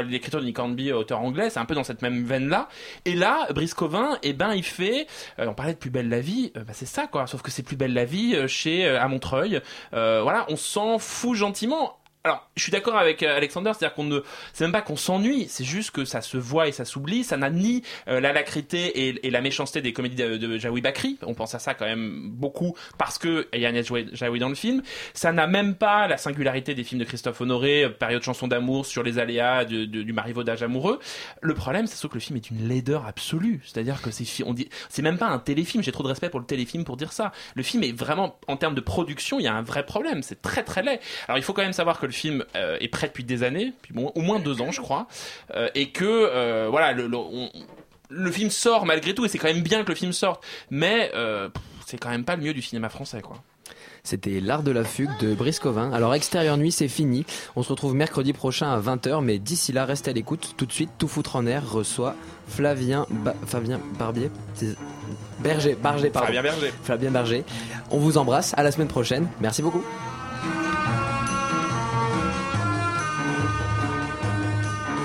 l'écriture de Nick Hornby, auteur anglais, c'est un peu dans cette même veine-là. Et là, Brice Covin, eh ben, il fait, euh, on parlait de Plus belle la vie, euh, bah, c'est ça quoi. Sauf que c'est Plus belle la vie euh, chez euh, à Montreuil. Euh, voilà, on s'en fout gentiment. Alors, je suis d'accord avec euh, Alexander, c'est-à-dire qu'on ne, c'est même pas qu'on s'ennuie, c'est juste que ça se voit et ça s'oublie. Ça n'a ni euh, la lacrité et, la méchanceté des comédies de, de Jaoui Bakri. On pense à ça quand même beaucoup parce que il y a Agnès Jaoui dans le film. Ça n'a même pas la singularité des films de Christophe Honoré, euh, période chanson d'amour sur les aléas de- de- du marivaudage amoureux. Le problème, c'est que le film est une laideur absolue. C'est-à-dire que c'est, on dit, c'est même pas un téléfilm. J'ai trop de respect pour le téléfilm pour dire ça. Le film est vraiment, en termes de production, il y a un vrai problème. C'est très très laid. Alors il faut quand même savoir que le film euh, est prêt depuis des années, puis bon, au moins deux ans, je crois, euh, et que euh, voilà, le, le, on- le film sort malgré tout, et c'est quand même bien que le film sorte, mais euh, c'est quand même pas le mieux du cinéma français, quoi. C'était L'Art de la Fugue de Brice Covin. Alors, Extérieur Nuit, c'est fini. On se retrouve mercredi prochain à 20h, mais d'ici là, restez à l'écoute. Tout de suite, Tout foutre en air reçoit Flavien, Ba- Fabien Barbier. Berger, Barger, pardon. Fabien Berger. Fabien Berger. On vous embrasse. À la semaine prochaine. Merci beaucoup.